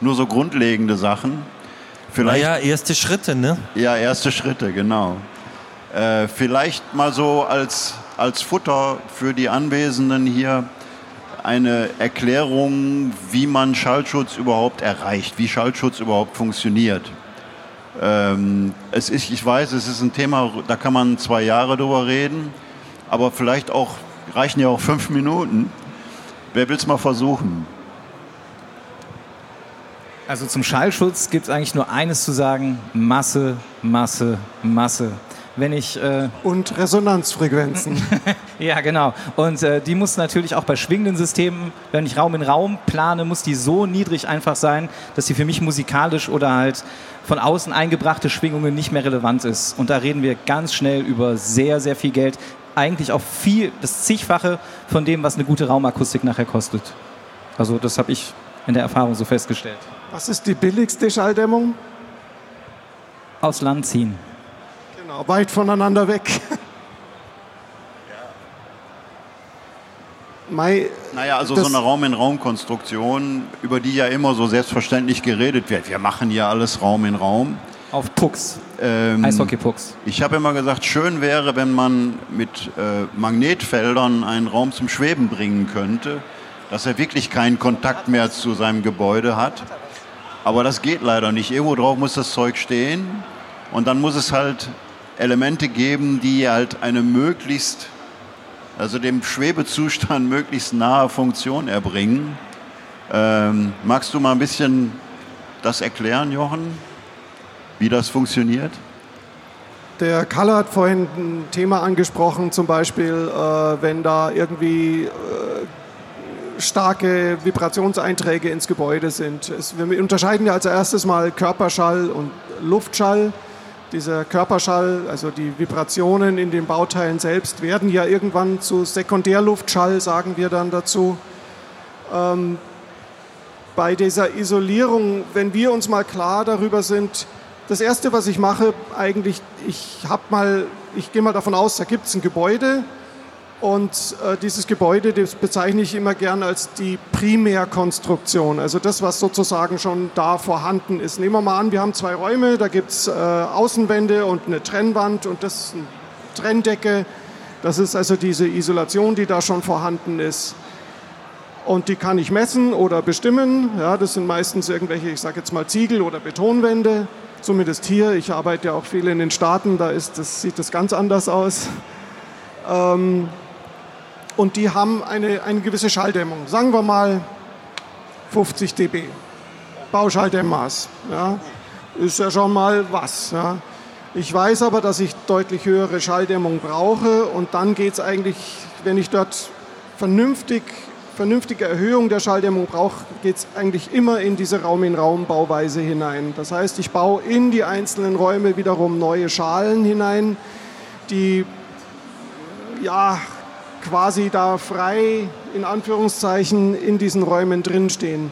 nur so grundlegende Sachen. Vielleicht, naja, erste Schritte, ne? Ja, erste Schritte, genau. Äh, vielleicht mal so als, als Futter für die Anwesenden hier eine Erklärung, wie man Schallschutz überhaupt erreicht, wie Schallschutz überhaupt funktioniert. Ähm, es ist, ich weiß, es ist ein Thema, da kann man zwei Jahre drüber reden, aber vielleicht auch reichen ja auch fünf Minuten. Wer will es mal versuchen? Also zum Schallschutz gibt es eigentlich nur eines zu sagen, Masse, Masse, Masse. Wenn ich, äh Und Resonanzfrequenzen. ja, genau. Und äh, die muss natürlich auch bei schwingenden Systemen, wenn ich Raum in Raum plane, muss die so niedrig einfach sein, dass sie für mich musikalisch oder halt von außen eingebrachte Schwingungen nicht mehr relevant ist. Und da reden wir ganz schnell über sehr, sehr viel Geld. Eigentlich auch viel, das zigfache von dem, was eine gute Raumakustik nachher kostet. Also das habe ich in der Erfahrung so festgestellt. Was ist die billigste Schalldämmung? Aus Land ziehen. Genau, weit voneinander weg. Mai, naja, also so eine Raum-in-Raum-Konstruktion, über die ja immer so selbstverständlich geredet wird. Wir machen ja alles Raum in Raum. Auf Pucks. Ähm, Eishockey-Pucks. Ich habe immer gesagt, schön wäre, wenn man mit äh, Magnetfeldern einen Raum zum Schweben bringen könnte, dass er wirklich keinen Kontakt mehr zu seinem Gebäude hat. Aber das geht leider nicht. Irgendwo drauf muss das Zeug stehen und dann muss es halt Elemente geben, die halt eine möglichst, also dem Schwebezustand möglichst nahe Funktion erbringen. Ähm, magst du mal ein bisschen das erklären, Jochen, wie das funktioniert? Der Kalle hat vorhin ein Thema angesprochen, zum Beispiel, äh, wenn da irgendwie äh, starke Vibrationseinträge ins Gebäude sind. Es, wir unterscheiden ja als erstes mal Körperschall und Luftschall. Dieser Körperschall, also die Vibrationen in den Bauteilen selbst, werden ja irgendwann zu Sekundärluftschall, sagen wir dann dazu. Ähm, bei dieser Isolierung, wenn wir uns mal klar darüber sind, das Erste, was ich mache, eigentlich, ich ich gehe mal davon aus, da gibt es ein Gebäude, und äh, dieses Gebäude, das bezeichne ich immer gern als die Primärkonstruktion, also das, was sozusagen schon da vorhanden ist. Nehmen wir mal an, wir haben zwei Räume, da gibt es äh, Außenwände und eine Trennwand und das ist eine Trenndecke. Das ist also diese Isolation, die da schon vorhanden ist. Und die kann ich messen oder bestimmen. Ja, das sind meistens irgendwelche, ich sage jetzt mal Ziegel- oder Betonwände. Zumindest hier. Ich arbeite ja auch viel in den Staaten, da ist das, sieht das ganz anders aus. Ähm, und die haben eine, eine gewisse Schalldämmung. Sagen wir mal 50 dB. Bauschalldämmmaß. Ja. Ist ja schon mal was. Ja. Ich weiß aber, dass ich deutlich höhere Schalldämmung brauche und dann geht es eigentlich, wenn ich dort vernünftig, vernünftige Erhöhung der Schalldämmung brauche, geht es eigentlich immer in diese Raum-in-Raum-Bauweise hinein. Das heißt, ich baue in die einzelnen Räume wiederum neue Schalen hinein, die ja quasi da frei in Anführungszeichen in diesen Räumen drinstehen.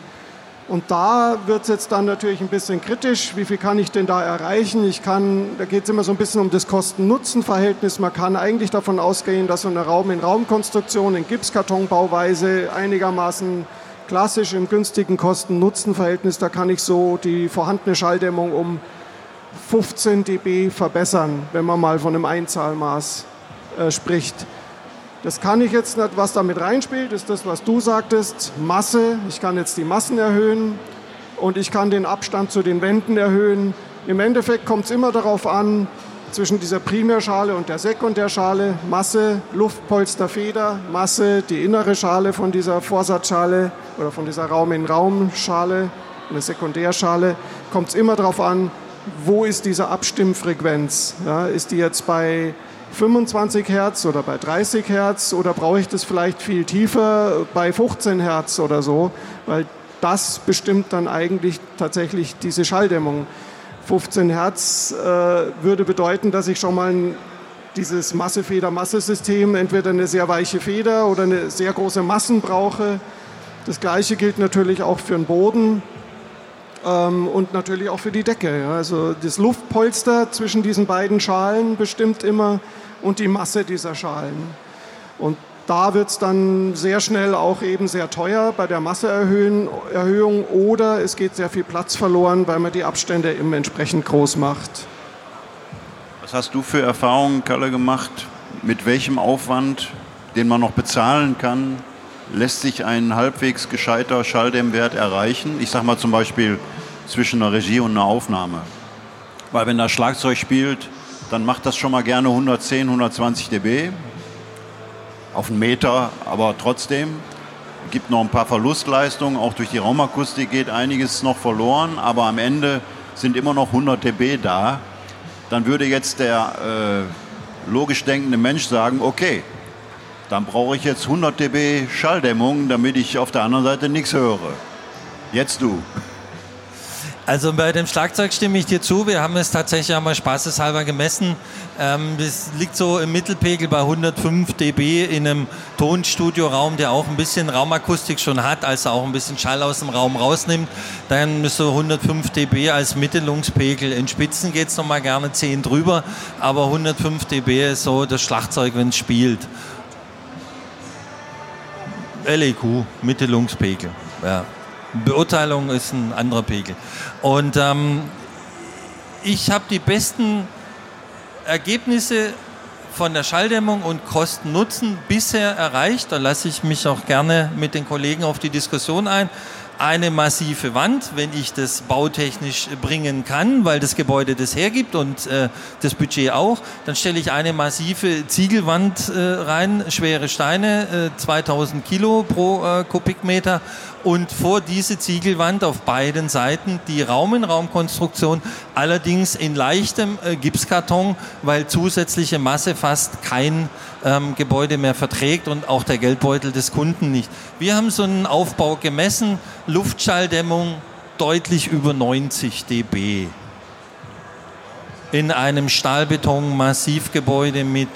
Und da wird es jetzt dann natürlich ein bisschen kritisch. Wie viel kann ich denn da erreichen? Ich kann, da geht es immer so ein bisschen um das Kosten-Nutzen-Verhältnis. Man kann eigentlich davon ausgehen, dass so eine Raum-in-Raum-Konstruktion in Gipskartonbauweise einigermaßen klassisch im günstigen Kosten-Nutzen-Verhältnis, da kann ich so die vorhandene Schalldämmung um 15 dB verbessern, wenn man mal von einem Einzahlmaß äh, spricht. Das kann ich jetzt nicht, was damit reinspielt, ist das, was du sagtest, Masse. Ich kann jetzt die Massen erhöhen und ich kann den Abstand zu den Wänden erhöhen. Im Endeffekt kommt es immer darauf an, zwischen dieser Primärschale und der Sekundärschale, Masse, Luftpolster, Feder, Masse, die innere Schale von dieser Vorsatzschale oder von dieser Raum-in-Raum-Schale, eine Sekundärschale, kommt es immer darauf an, wo ist diese Abstimmfrequenz. Ja, ist die jetzt bei 25 Hertz oder bei 30 Hertz oder brauche ich das vielleicht viel tiefer bei 15 Hertz oder so, weil das bestimmt dann eigentlich tatsächlich diese Schalldämmung. 15 Hertz äh, würde bedeuten, dass ich schon mal ein, dieses Massefeder-Massesystem, entweder eine sehr weiche Feder oder eine sehr große Massen brauche. Das gleiche gilt natürlich auch für den Boden ähm, und natürlich auch für die Decke. Ja. Also das Luftpolster zwischen diesen beiden Schalen bestimmt immer und die Masse dieser Schalen. Und da wird es dann sehr schnell auch eben sehr teuer bei der Masseerhöhung oder es geht sehr viel Platz verloren, weil man die Abstände eben entsprechend groß macht. Was hast du für Erfahrungen, Kalle, gemacht? Mit welchem Aufwand, den man noch bezahlen kann, lässt sich ein halbwegs gescheiter Schalldämmwert erreichen? Ich sage mal zum Beispiel zwischen einer Regie und einer Aufnahme. Weil wenn das Schlagzeug spielt, dann macht das schon mal gerne 110, 120 dB auf einen Meter, aber trotzdem gibt noch ein paar Verlustleistungen. Auch durch die Raumakustik geht einiges noch verloren, aber am Ende sind immer noch 100 dB da. Dann würde jetzt der äh, logisch denkende Mensch sagen, okay, dann brauche ich jetzt 100 dB Schalldämmung, damit ich auf der anderen Seite nichts höre. Jetzt du. Also bei dem Schlagzeug stimme ich dir zu. Wir haben es tatsächlich einmal spaßeshalber gemessen. Ähm, das liegt so im Mittelpegel bei 105 dB in einem Tonstudioraum, der auch ein bisschen Raumakustik schon hat, also auch ein bisschen Schall aus dem Raum rausnimmt. Dann so 105 dB als Mittelungspegel. In Spitzen geht es nochmal gerne 10 drüber, aber 105 dB ist so das Schlagzeug, wenn es spielt. LEQ, Mittelungspegel. Ja. Beurteilung ist ein anderer Pegel. Und ähm, ich habe die besten Ergebnisse von der Schalldämmung und Kosten-Nutzen bisher erreicht. Da lasse ich mich auch gerne mit den Kollegen auf die Diskussion ein eine massive Wand, wenn ich das bautechnisch bringen kann, weil das Gebäude das hergibt und äh, das Budget auch, dann stelle ich eine massive Ziegelwand äh, rein, schwere Steine, äh, 2000 Kilo pro äh, Kubikmeter und vor diese Ziegelwand auf beiden Seiten die Raum-in-Raum-Konstruktion, allerdings in leichtem äh, Gipskarton, weil zusätzliche Masse fast kein ähm, Gebäude mehr verträgt und auch der Geldbeutel des Kunden nicht. Wir haben so einen Aufbau gemessen, Luftschalldämmung deutlich über 90 dB. In einem Stahlbeton-Massivgebäude mit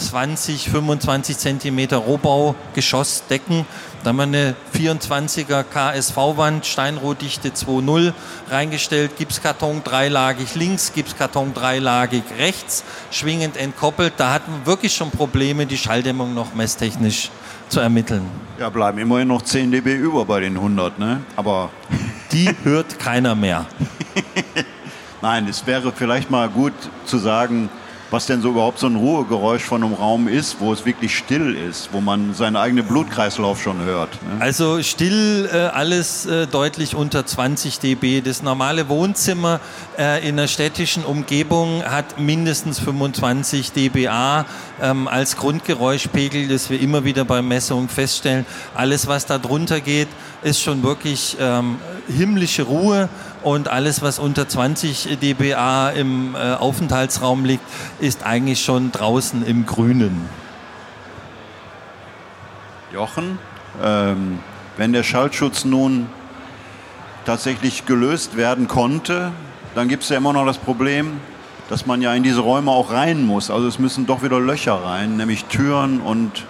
20, 25 Zentimeter Rohbau-Geschossdecken. Da haben wir eine 24er KSV-Wand, Steinrohdichte 2.0 reingestellt, Gipskarton dreilagig links, Gipskarton dreilagig rechts, schwingend entkoppelt. Da hatten wir wirklich schon Probleme, die Schalldämmung noch messtechnisch zu ermitteln. Ja, bleiben immerhin noch 10 dB über bei den 100, ne? Aber die hört keiner mehr. Nein, es wäre vielleicht mal gut zu sagen, was denn so überhaupt so ein Ruhegeräusch von einem Raum ist, wo es wirklich still ist, wo man seinen eigenen Blutkreislauf schon hört. Ne? Also still äh, alles äh, deutlich unter 20 dB. Das normale Wohnzimmer äh, in einer städtischen Umgebung hat mindestens 25 dBA ähm, als Grundgeräuschpegel, das wir immer wieder bei Messungen feststellen. Alles, was da drunter geht, ist schon wirklich ähm, himmlische Ruhe und alles, was unter 20 dBA im äh, Aufenthaltsraum liegt, ist eigentlich schon draußen im Grünen. Jochen, ähm, wenn der Schallschutz nun tatsächlich gelöst werden konnte, dann gibt es ja immer noch das Problem, dass man ja in diese Räume auch rein muss. Also es müssen doch wieder Löcher rein, nämlich Türen und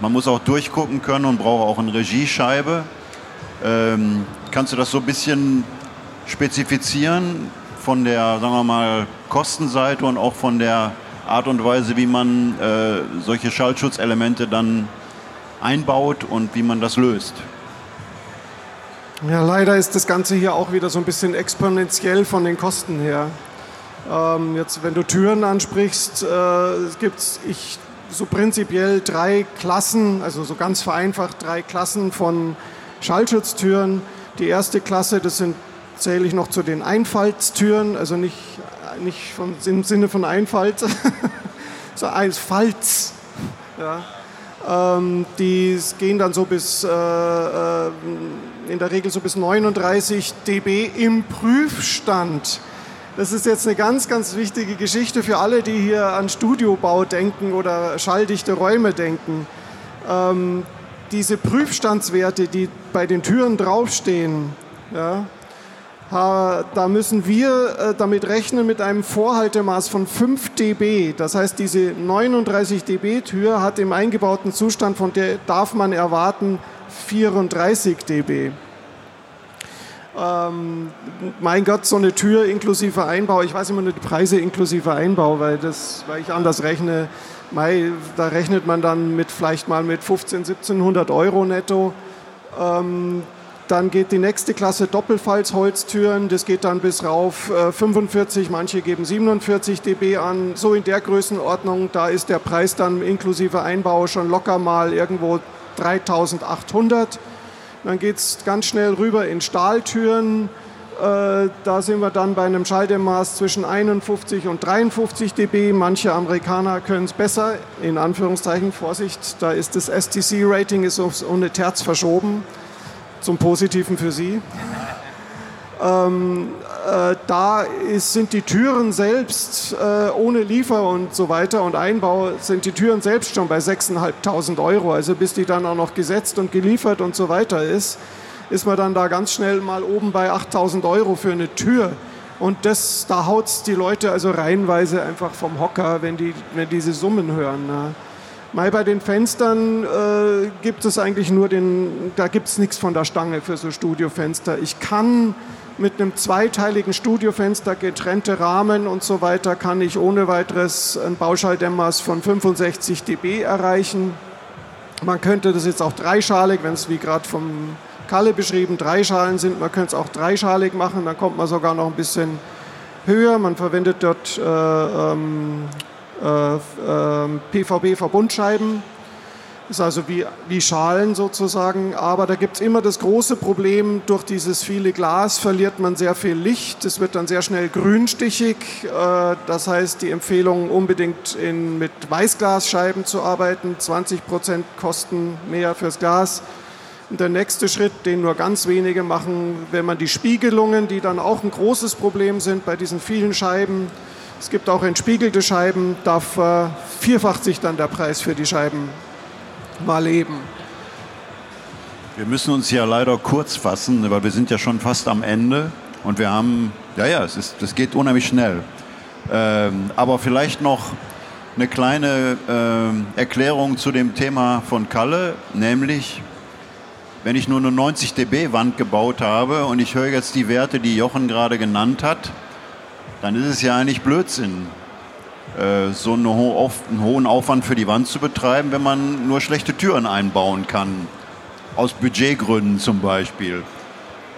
man muss auch durchgucken können und braucht auch eine Regiescheibe. Ähm, kannst du das so ein bisschen spezifizieren von der, sagen wir mal, Kostenseite und auch von der Art und Weise, wie man äh, solche Schallschutzelemente dann einbaut und wie man das löst? Ja, leider ist das Ganze hier auch wieder so ein bisschen exponentiell von den Kosten her. Ähm, jetzt, wenn du Türen ansprichst, äh, gibt es so prinzipiell drei Klassen, also so ganz vereinfacht drei Klassen von Schallschutztüren. Die erste Klasse, das sind zähle ich noch zu den Einfallstüren, also nicht, nicht von, im Sinne von Einfalt, so als Falz. Ja. Ähm, die gehen dann so bis, äh, äh in der Regel so bis 39 dB im Prüfstand. Das ist jetzt eine ganz, ganz wichtige Geschichte für alle, die hier an Studiobau denken oder schalldichte Räume denken. Ähm, diese Prüfstandswerte, die bei den Türen draufstehen, ja, da müssen wir äh, damit rechnen mit einem Vorhaltemaß von 5 dB. Das heißt, diese 39 dB Tür hat im eingebauten Zustand, von der darf man erwarten 34 dB. Ähm, mein Gott, so eine Tür inklusive Einbau, ich weiß immer nur die Preise inklusive Einbau, weil, das, weil ich anders rechne. Mai, da rechnet man dann mit vielleicht mal mit 15, 1700 Euro netto. Ähm, dann geht die nächste Klasse Doppelfalzholztüren, das geht dann bis rauf äh, 45, manche geben 47 dB an. So in der Größenordnung, da ist der Preis dann inklusive Einbau schon locker mal irgendwo 3800. Dann geht es ganz schnell rüber in Stahltüren. Äh, da sind wir dann bei einem Schalldämmmaß zwischen 51 und 53 dB. Manche Amerikaner können es besser, in Anführungszeichen, Vorsicht, da ist das STC-Rating um eine Terz verschoben zum Positiven für Sie. Ähm, äh, da ist, sind die Türen selbst äh, ohne Liefer und so weiter und Einbau sind die Türen selbst schon bei 6.500 Euro. Also bis die dann auch noch gesetzt und geliefert und so weiter ist, ist man dann da ganz schnell mal oben bei 8.000 Euro für eine Tür. Und das, da haut es die Leute also reihenweise einfach vom Hocker, wenn die wenn diese Summen hören. Ne? Mal bei den Fenstern äh, gibt es eigentlich nur den, da gibt es nichts von der Stange für so Studiofenster. Ich kann mit einem zweiteiligen Studiofenster, getrennte Rahmen und so weiter, kann ich ohne weiteres ein Bauschalldämmmaß von 65 dB erreichen. Man könnte das jetzt auch dreischalig, wenn es wie gerade vom Kalle beschrieben drei Schalen sind, man könnte es auch dreischalig machen, dann kommt man sogar noch ein bisschen höher. Man verwendet dort äh, ähm, PVB-Verbundscheiben. Äh, ist also wie, wie Schalen sozusagen. Aber da gibt es immer das große Problem, durch dieses viele Glas verliert man sehr viel Licht. Es wird dann sehr schnell grünstichig. Äh, das heißt, die Empfehlung unbedingt in, mit Weißglasscheiben zu arbeiten. 20 Prozent kosten mehr fürs Glas. Und der nächste Schritt, den nur ganz wenige machen, wenn man die Spiegelungen, die dann auch ein großes Problem sind bei diesen vielen Scheiben, es gibt auch entspiegelte Scheiben, da vervierfacht sich dann der Preis für die Scheiben mal eben. Wir müssen uns ja leider kurz fassen, weil wir sind ja schon fast am Ende und wir haben, ja, ja, es ist, das geht unheimlich schnell. Ähm, aber vielleicht noch eine kleine äh, Erklärung zu dem Thema von Kalle, nämlich wenn ich nur eine 90 dB Wand gebaut habe und ich höre jetzt die Werte, die Jochen gerade genannt hat, dann ist es ja eigentlich Blödsinn, äh, so einen, ho einen hohen Aufwand für die Wand zu betreiben, wenn man nur schlechte Türen einbauen kann. Aus Budgetgründen zum Beispiel.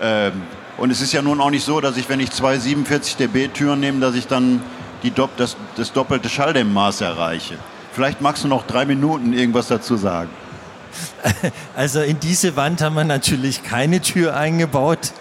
Ähm, und es ist ja nun auch nicht so, dass ich, wenn ich zwei 47 dB Türen nehme, dass ich dann die, das, das doppelte Schalldämmmaß erreiche. Vielleicht magst du noch drei Minuten irgendwas dazu sagen. Also in diese Wand haben wir natürlich keine Tür eingebaut.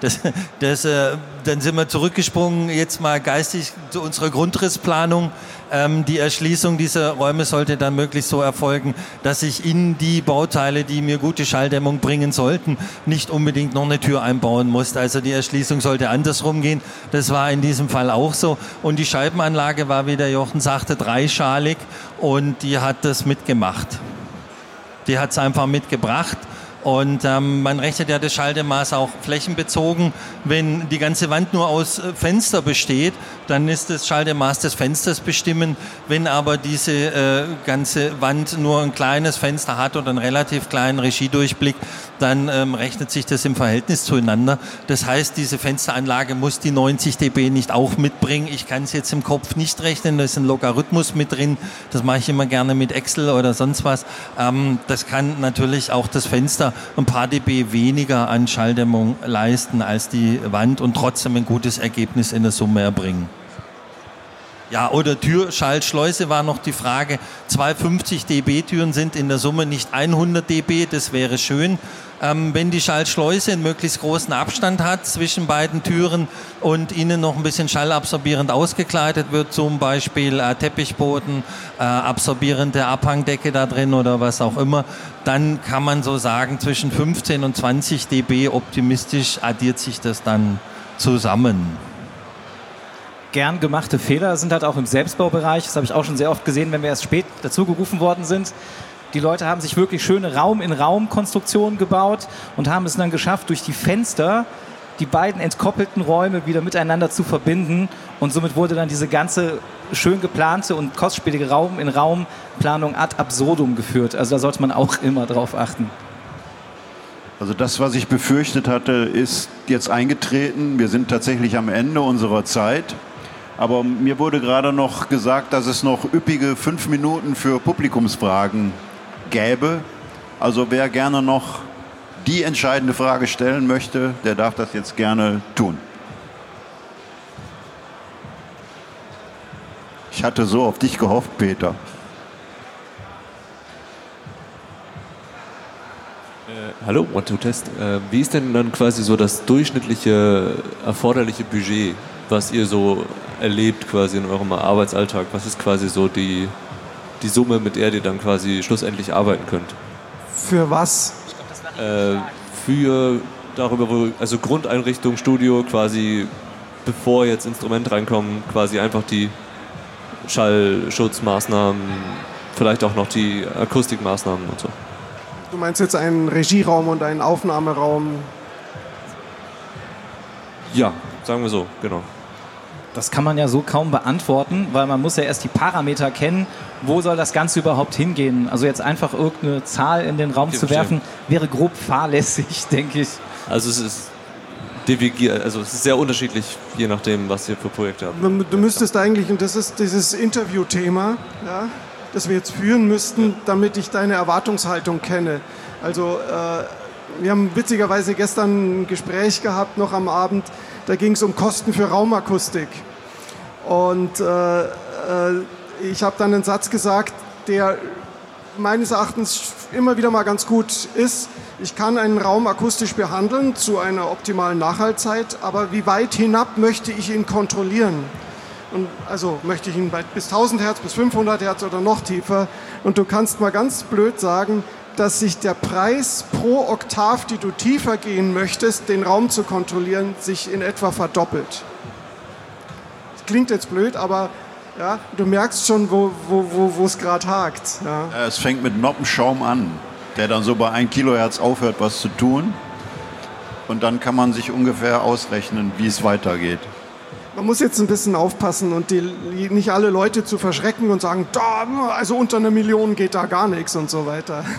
Das, das, äh, dann sind wir zurückgesprungen, jetzt mal geistig zu unserer Grundrissplanung. Ähm, die Erschließung dieser Räume sollte dann möglichst so erfolgen, dass ich in die Bauteile, die mir gute Schalldämmung bringen sollten, nicht unbedingt noch eine Tür einbauen muss. Also die Erschließung sollte andersrum gehen. Das war in diesem Fall auch so. Und die Scheibenanlage war, wie der Jochen sagte, dreischalig und die hat das mitgemacht. Die hat es einfach mitgebracht. Und ähm, man rechnet ja das Schalldämmmaß auch flächenbezogen. Wenn die ganze Wand nur aus äh, Fenster besteht, dann ist das Schalldämmmaß des Fensters bestimmen. Wenn aber diese äh, ganze Wand nur ein kleines Fenster hat oder einen relativ kleinen Regiedurchblick, dann ähm, rechnet sich das im Verhältnis zueinander. Das heißt, diese Fensteranlage muss die 90 dB nicht auch mitbringen. Ich kann es jetzt im Kopf nicht rechnen, da ist ein Logarithmus mit drin. Das mache ich immer gerne mit Excel oder sonst was. Ähm, das kann natürlich auch das Fenster ein paar dB weniger an Schalldämmung leisten als die Wand und trotzdem ein gutes Ergebnis in der Summe erbringen. Ja, oder Türschaltschleuse war noch die Frage. 250 dB Türen sind in der Summe nicht 100 dB, das wäre schön. Ähm, wenn die Schallschleuse einen möglichst großen Abstand hat zwischen beiden Türen und innen noch ein bisschen schallabsorbierend ausgekleidet wird, zum Beispiel äh, Teppichboden, äh, absorbierende Abhangdecke da drin oder was auch immer, dann kann man so sagen, zwischen 15 und 20 dB optimistisch addiert sich das dann zusammen gern gemachte Fehler sind halt auch im Selbstbaubereich. Das habe ich auch schon sehr oft gesehen, wenn wir erst spät dazu gerufen worden sind. Die Leute haben sich wirklich schöne Raum-in-Raum-Konstruktionen gebaut und haben es dann geschafft, durch die Fenster die beiden entkoppelten Räume wieder miteinander zu verbinden. Und somit wurde dann diese ganze schön geplante und kostspielige Raum-in-Raum-Planung ad absurdum geführt. Also da sollte man auch immer drauf achten. Also das, was ich befürchtet hatte, ist jetzt eingetreten. Wir sind tatsächlich am Ende unserer Zeit. Aber mir wurde gerade noch gesagt, dass es noch üppige fünf Minuten für Publikumsfragen gäbe. Also wer gerne noch die entscheidende Frage stellen möchte, der darf das jetzt gerne tun. Ich hatte so auf dich gehofft, Peter. Äh, hallo, One-Two-Test. Äh, wie ist denn dann quasi so das durchschnittliche erforderliche Budget, was ihr so erlebt quasi in eurem Arbeitsalltag? Was ist quasi so die die Summe, mit der ihr dann quasi schlussendlich arbeiten könnt. Für was? Äh, für darüber, wo, also Grundeinrichtung, Studio quasi, bevor jetzt Instrumente reinkommen, quasi einfach die Schallschutzmaßnahmen, vielleicht auch noch die Akustikmaßnahmen und so. Du meinst jetzt einen Regieraum und einen Aufnahmeraum? Ja, sagen wir so, genau. Das kann man ja so kaum beantworten, weil man muss ja erst die Parameter kennen wo soll das Ganze überhaupt hingehen? Also jetzt einfach irgendeine Zahl in den Raum ich zu werfen, wäre grob fahrlässig, denke ich. Also es ist also es ist sehr unterschiedlich, je nachdem, was ihr für Projekte habt. Du müsstest eigentlich, und das ist dieses Interviewthema, ja, das wir jetzt führen müssten, damit ich deine Erwartungshaltung kenne. Also äh, wir haben witzigerweise gestern ein Gespräch gehabt, noch am Abend, da ging es um Kosten für Raumakustik. Und äh, äh, ich habe dann einen Satz gesagt, der meines Erachtens immer wieder mal ganz gut ist. Ich kann einen Raum akustisch behandeln zu einer optimalen Nachhaltzeit, aber wie weit hinab möchte ich ihn kontrollieren? Und also möchte ich ihn bis 1000 Hertz, bis 500 Hertz oder noch tiefer? Und du kannst mal ganz blöd sagen, dass sich der Preis pro Oktav, die du tiefer gehen möchtest, den Raum zu kontrollieren, sich in etwa verdoppelt. Das klingt jetzt blöd, aber ja, du merkst schon, wo es wo, wo, gerade hakt. Ja. Es fängt mit Noppenschaum an, der dann so bei 1 Kilohertz aufhört, was zu tun. Und dann kann man sich ungefähr ausrechnen, wie es weitergeht. Man muss jetzt ein bisschen aufpassen und die, nicht alle Leute zu verschrecken und sagen, da, also unter einer Million geht da gar nichts und so weiter.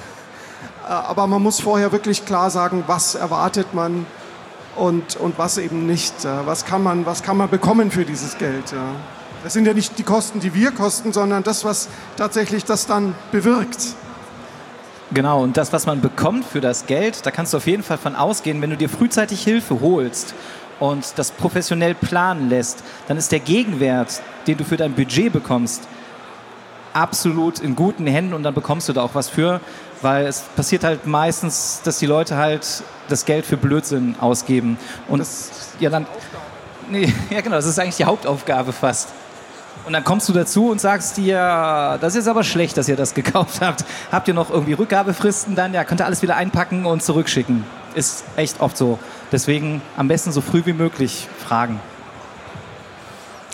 Äh, aber man muss vorher wirklich klar sagen, was erwartet man und, und was eben nicht. Was kann, man, was kann man bekommen für dieses Geld. Ja. Das sind ja nicht die Kosten, die wir kosten, sondern das, was tatsächlich das dann bewirkt. Genau, und das, was man bekommt für das Geld, da kannst du auf jeden Fall von ausgehen, wenn du dir frühzeitig Hilfe holst und das professionell planen lässt, dann ist der Gegenwert, den du für dein Budget bekommst, absolut in guten Händen und dann bekommst du da auch was für, weil es passiert halt meistens, dass die Leute halt das Geld für Blödsinn ausgeben. Und das ja dann. Nee, ja genau, das ist eigentlich die Hauptaufgabe fast. Und dann kommst du dazu und sagst dir, das ist aber schlecht, dass ihr das gekauft habt. Habt ihr noch irgendwie Rückgabefristen dann? Ja, könnt ihr alles wieder einpacken und zurückschicken. Ist echt oft so. Deswegen am besten so früh wie möglich fragen.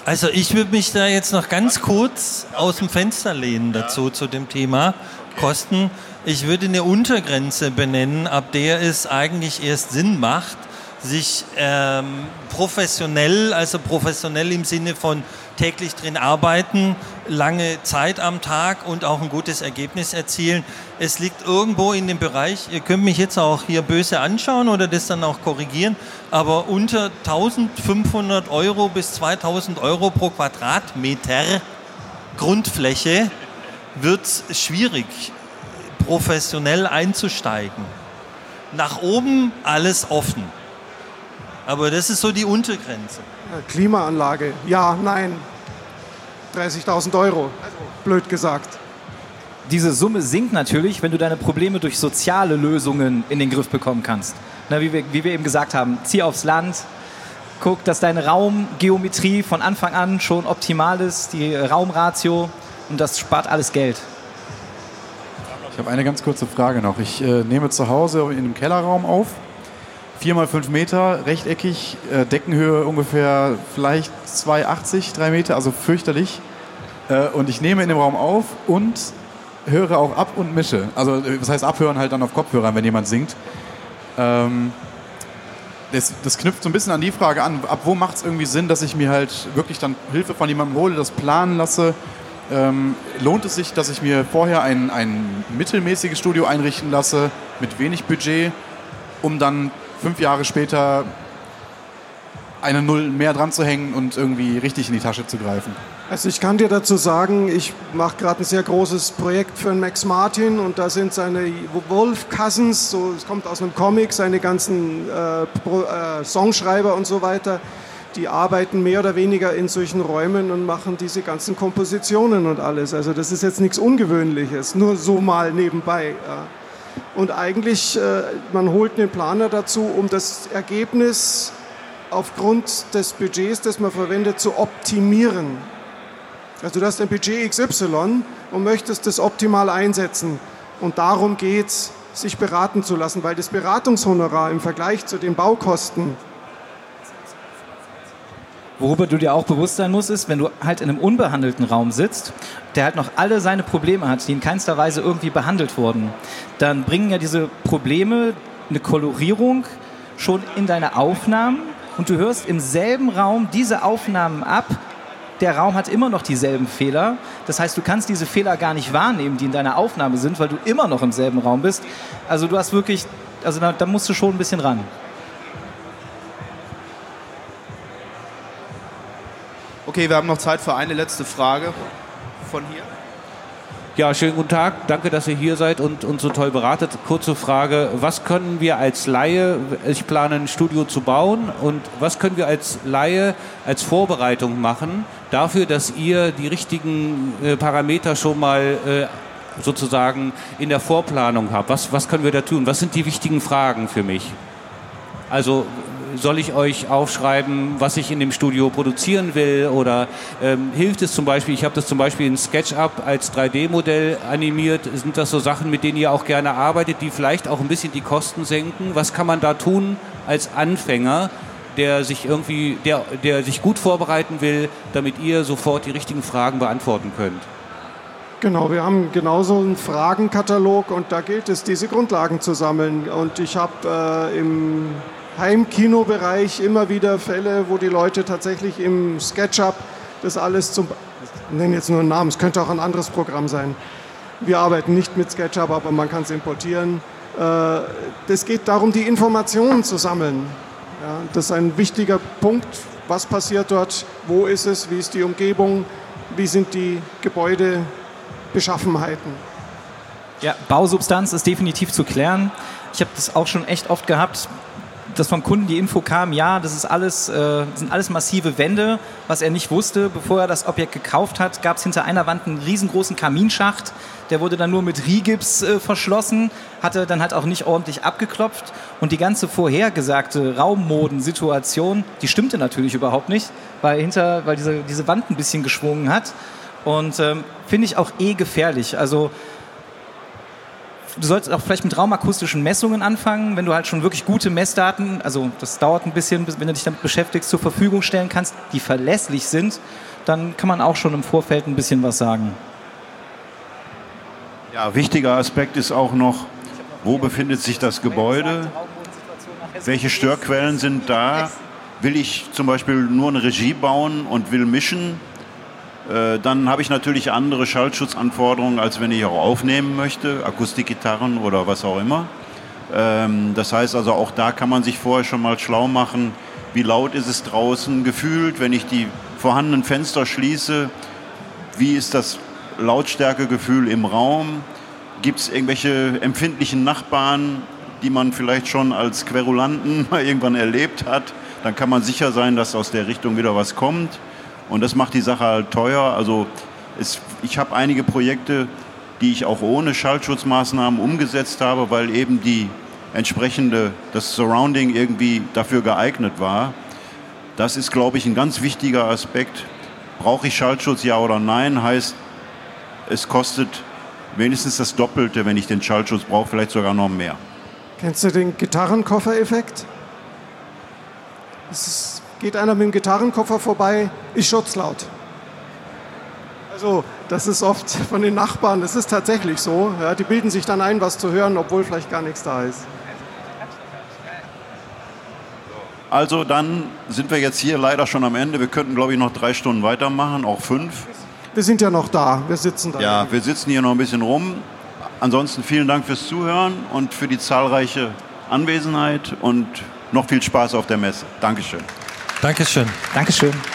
Also ich würde mich da jetzt noch ganz kurz aus dem Fenster lehnen dazu, zu dem Thema Kosten. Ich würde eine Untergrenze benennen, ab der es eigentlich erst Sinn macht, sich ähm, professionell, also professionell im Sinne von täglich drin arbeiten, lange Zeit am Tag und auch ein gutes Ergebnis erzielen. Es liegt irgendwo in dem Bereich, ihr könnt mich jetzt auch hier böse anschauen oder das dann auch korrigieren, aber unter 1500 Euro bis 2000 Euro pro Quadratmeter Grundfläche wird es schwierig, professionell einzusteigen. Nach oben alles offen. Aber das ist so die Untergrenze. Klimaanlage, ja, nein. 30.000 Euro, blöd gesagt. Diese Summe sinkt natürlich, wenn du deine Probleme durch soziale Lösungen in den Griff bekommen kannst. Na, wie, wir, wie wir eben gesagt haben, zieh aufs Land, guck, dass deine Raumgeometrie von Anfang an schon optimal ist, die Raumratio, und das spart alles Geld. Ich habe eine ganz kurze Frage noch. Ich äh, nehme zu Hause in einem Kellerraum auf 4 mal 5 Meter, rechteckig, äh, Deckenhöhe ungefähr vielleicht 2,80, 3 Meter, also fürchterlich. Äh, und ich nehme in dem Raum auf und höre auch ab und mische. Also äh, das heißt abhören halt dann auf Kopfhörern, wenn jemand singt. Ähm, das, das, knüpft so ein bisschen an die Frage an, ab wo macht es irgendwie Sinn, dass ich mir halt wirklich dann Hilfe von jemandem hole, das planen lasse. Ähm, lohnt es sich, dass ich mir vorher ein, ein mittelmäßiges Studio einrichten lasse mit wenig Budget, um dann fünf Jahre später eine Null mehr dran zu hängen und irgendwie richtig in die Tasche zu greifen? Also ich kann dir dazu sagen, ich mache gerade ein sehr großes Projekt für Max Martin und da sind seine Wolf Cousins, so, es kommt aus einem Comic, seine ganzen äh, Pro, äh, Songschreiber und so weiter, die arbeiten mehr oder weniger in solchen Räumen und machen diese ganzen Kompositionen und alles. Also das ist jetzt nichts Ungewöhnliches, nur so mal nebenbei. Ja. Und eigentlich, äh, man holt einen Planer dazu, um das Ergebnis aufgrund des Budgets, das man verwendet, zu optimieren. Also du hast ein Budget XY und möchtest das optimal einsetzen. Und darum geht es, sich beraten zu lassen, weil das Beratungshonorar im Vergleich zu den Baukosten Worüber du dir auch bewusst sein musst, ist, wenn du halt in einem unbehandelten Raum sitzt, der halt noch alle seine Probleme hat, die in keinster Weise irgendwie behandelt wurden, dann bringen ja diese Probleme eine Kolorierung schon in deine Aufnahmen und du hörst im selben Raum diese Aufnahmen ab. Der Raum hat immer noch dieselben Fehler. Das heißt, du kannst diese Fehler gar nicht wahrnehmen, die in deiner Aufnahme sind, weil du immer noch im selben Raum bist. Also du hast wirklich, also da, da musst du schon ein bisschen ran. Okay, wir haben noch Zeit für eine letzte Frage von hier. Ja, schönen guten Tag. Danke, dass ihr hier seid und uns so toll beratet. Kurze Frage. Was können wir als Laie, ich plane ein Studio zu bauen, und was können wir als Laie als Vorbereitung machen dafür, dass ihr die richtigen äh, Parameter schon mal äh, sozusagen in der Vorplanung habt? Was, was können wir da tun? Was sind die wichtigen Fragen für mich? Also soll ich euch aufschreiben, was ich in dem Studio produzieren will? Oder ähm, hilft es zum Beispiel, ich habe das zum Beispiel in SketchUp als 3D-Modell animiert, sind das so Sachen, mit denen ihr auch gerne arbeitet, die vielleicht auch ein bisschen die Kosten senken? Was kann man da tun als Anfänger, der sich irgendwie, der, der sich gut vorbereiten will, damit ihr sofort die richtigen Fragen beantworten könnt? Genau, wir haben genauso einen Fragenkatalog und da gilt es, diese Grundlagen zu sammeln. Und ich habe äh, im Heimkinobereich immer wieder Fälle, wo die Leute tatsächlich im SketchUp das alles zum, ich nenne jetzt nur einen Namen, es könnte auch ein anderes Programm sein. Wir arbeiten nicht mit SketchUp, aber man kann es importieren. Es äh, geht darum, die Informationen zu sammeln. Das ist ein wichtiger Punkt. Was passiert dort? Wo ist es? Wie ist die Umgebung? Wie sind die Gebäudebeschaffenheiten? Ja, Bausubstanz ist definitiv zu klären. Ich habe das auch schon echt oft gehabt dass vom Kunden die Info kam, ja, das ist alles, äh, sind alles massive Wände. Was er nicht wusste, bevor er das Objekt gekauft hat, gab es hinter einer Wand einen riesengroßen Kaminschacht. Der wurde dann nur mit Rigips äh, verschlossen, hatte dann halt auch nicht ordentlich abgeklopft. Und die ganze vorhergesagte Raummodensituation, die stimmte natürlich überhaupt nicht, weil, hinter, weil diese, diese Wand ein bisschen geschwungen hat. Und ähm, finde ich auch eh gefährlich. Also du solltest auch vielleicht mit raumakustischen Messungen anfangen, wenn du halt schon wirklich gute Messdaten, also das dauert ein bisschen, wenn du dich damit beschäftigst, zur Verfügung stellen kannst, die verlässlich sind, dann kann man auch schon im Vorfeld ein bisschen was sagen. Ja, wichtiger Aspekt ist auch noch, wo befindet sich das Gebäude? Welche Störquellen sind da? Will ich zum Beispiel nur eine Regie bauen und will mischen? Äh, dann habe ich natürlich andere Schallschutzanforderungen, als wenn ich auch aufnehmen möchte, Akustikgitarren oder was auch immer. Ähm, das heißt also, auch da kann man sich vorher schon mal schlau machen, wie laut ist es draußen gefühlt, wenn ich die vorhandenen Fenster schließe, wie ist das Lautstärkegefühl im Raum, gibt es irgendwelche empfindlichen Nachbarn, die man vielleicht schon als Querulanten mal irgendwann erlebt hat, dann kann man sicher sein, dass aus der Richtung wieder was kommt. Und das macht die Sache halt teuer. Also es, ich habe einige Projekte, die ich auch ohne Schallschutzmaßnahmen umgesetzt habe, weil eben die entsprechende, das Surrounding irgendwie dafür geeignet war. Das ist, glaube ich, ein ganz wichtiger Aspekt. Brauche ich Schallschutz, ja oder nein? Heißt, es kostet wenigstens das Doppelte, wenn ich den Schallschutz brauche, vielleicht sogar noch mehr. Kennst du den Gitarrenkoffer-Effekt? Es geht einer mit dem Gitarrenkoffer vorbei, ist schutzlaut. Also, das ist oft von den Nachbarn, das ist tatsächlich so. Ja, die bilden sich dann ein, was zu hören, obwohl vielleicht gar nichts da ist. Also dann sind wir jetzt hier leider schon am Ende. Wir könnten, glaube ich, noch drei Stunden weitermachen, auch fünf. Wir sind ja noch da, wir sitzen da. Ja, wir sitzen hier noch ein bisschen rum. Ansonsten vielen Dank fürs Zuhören und für die zahlreiche Anwesenheit und noch viel Spaß auf der Messe. Dankeschön. Dankeschön. Dankeschön.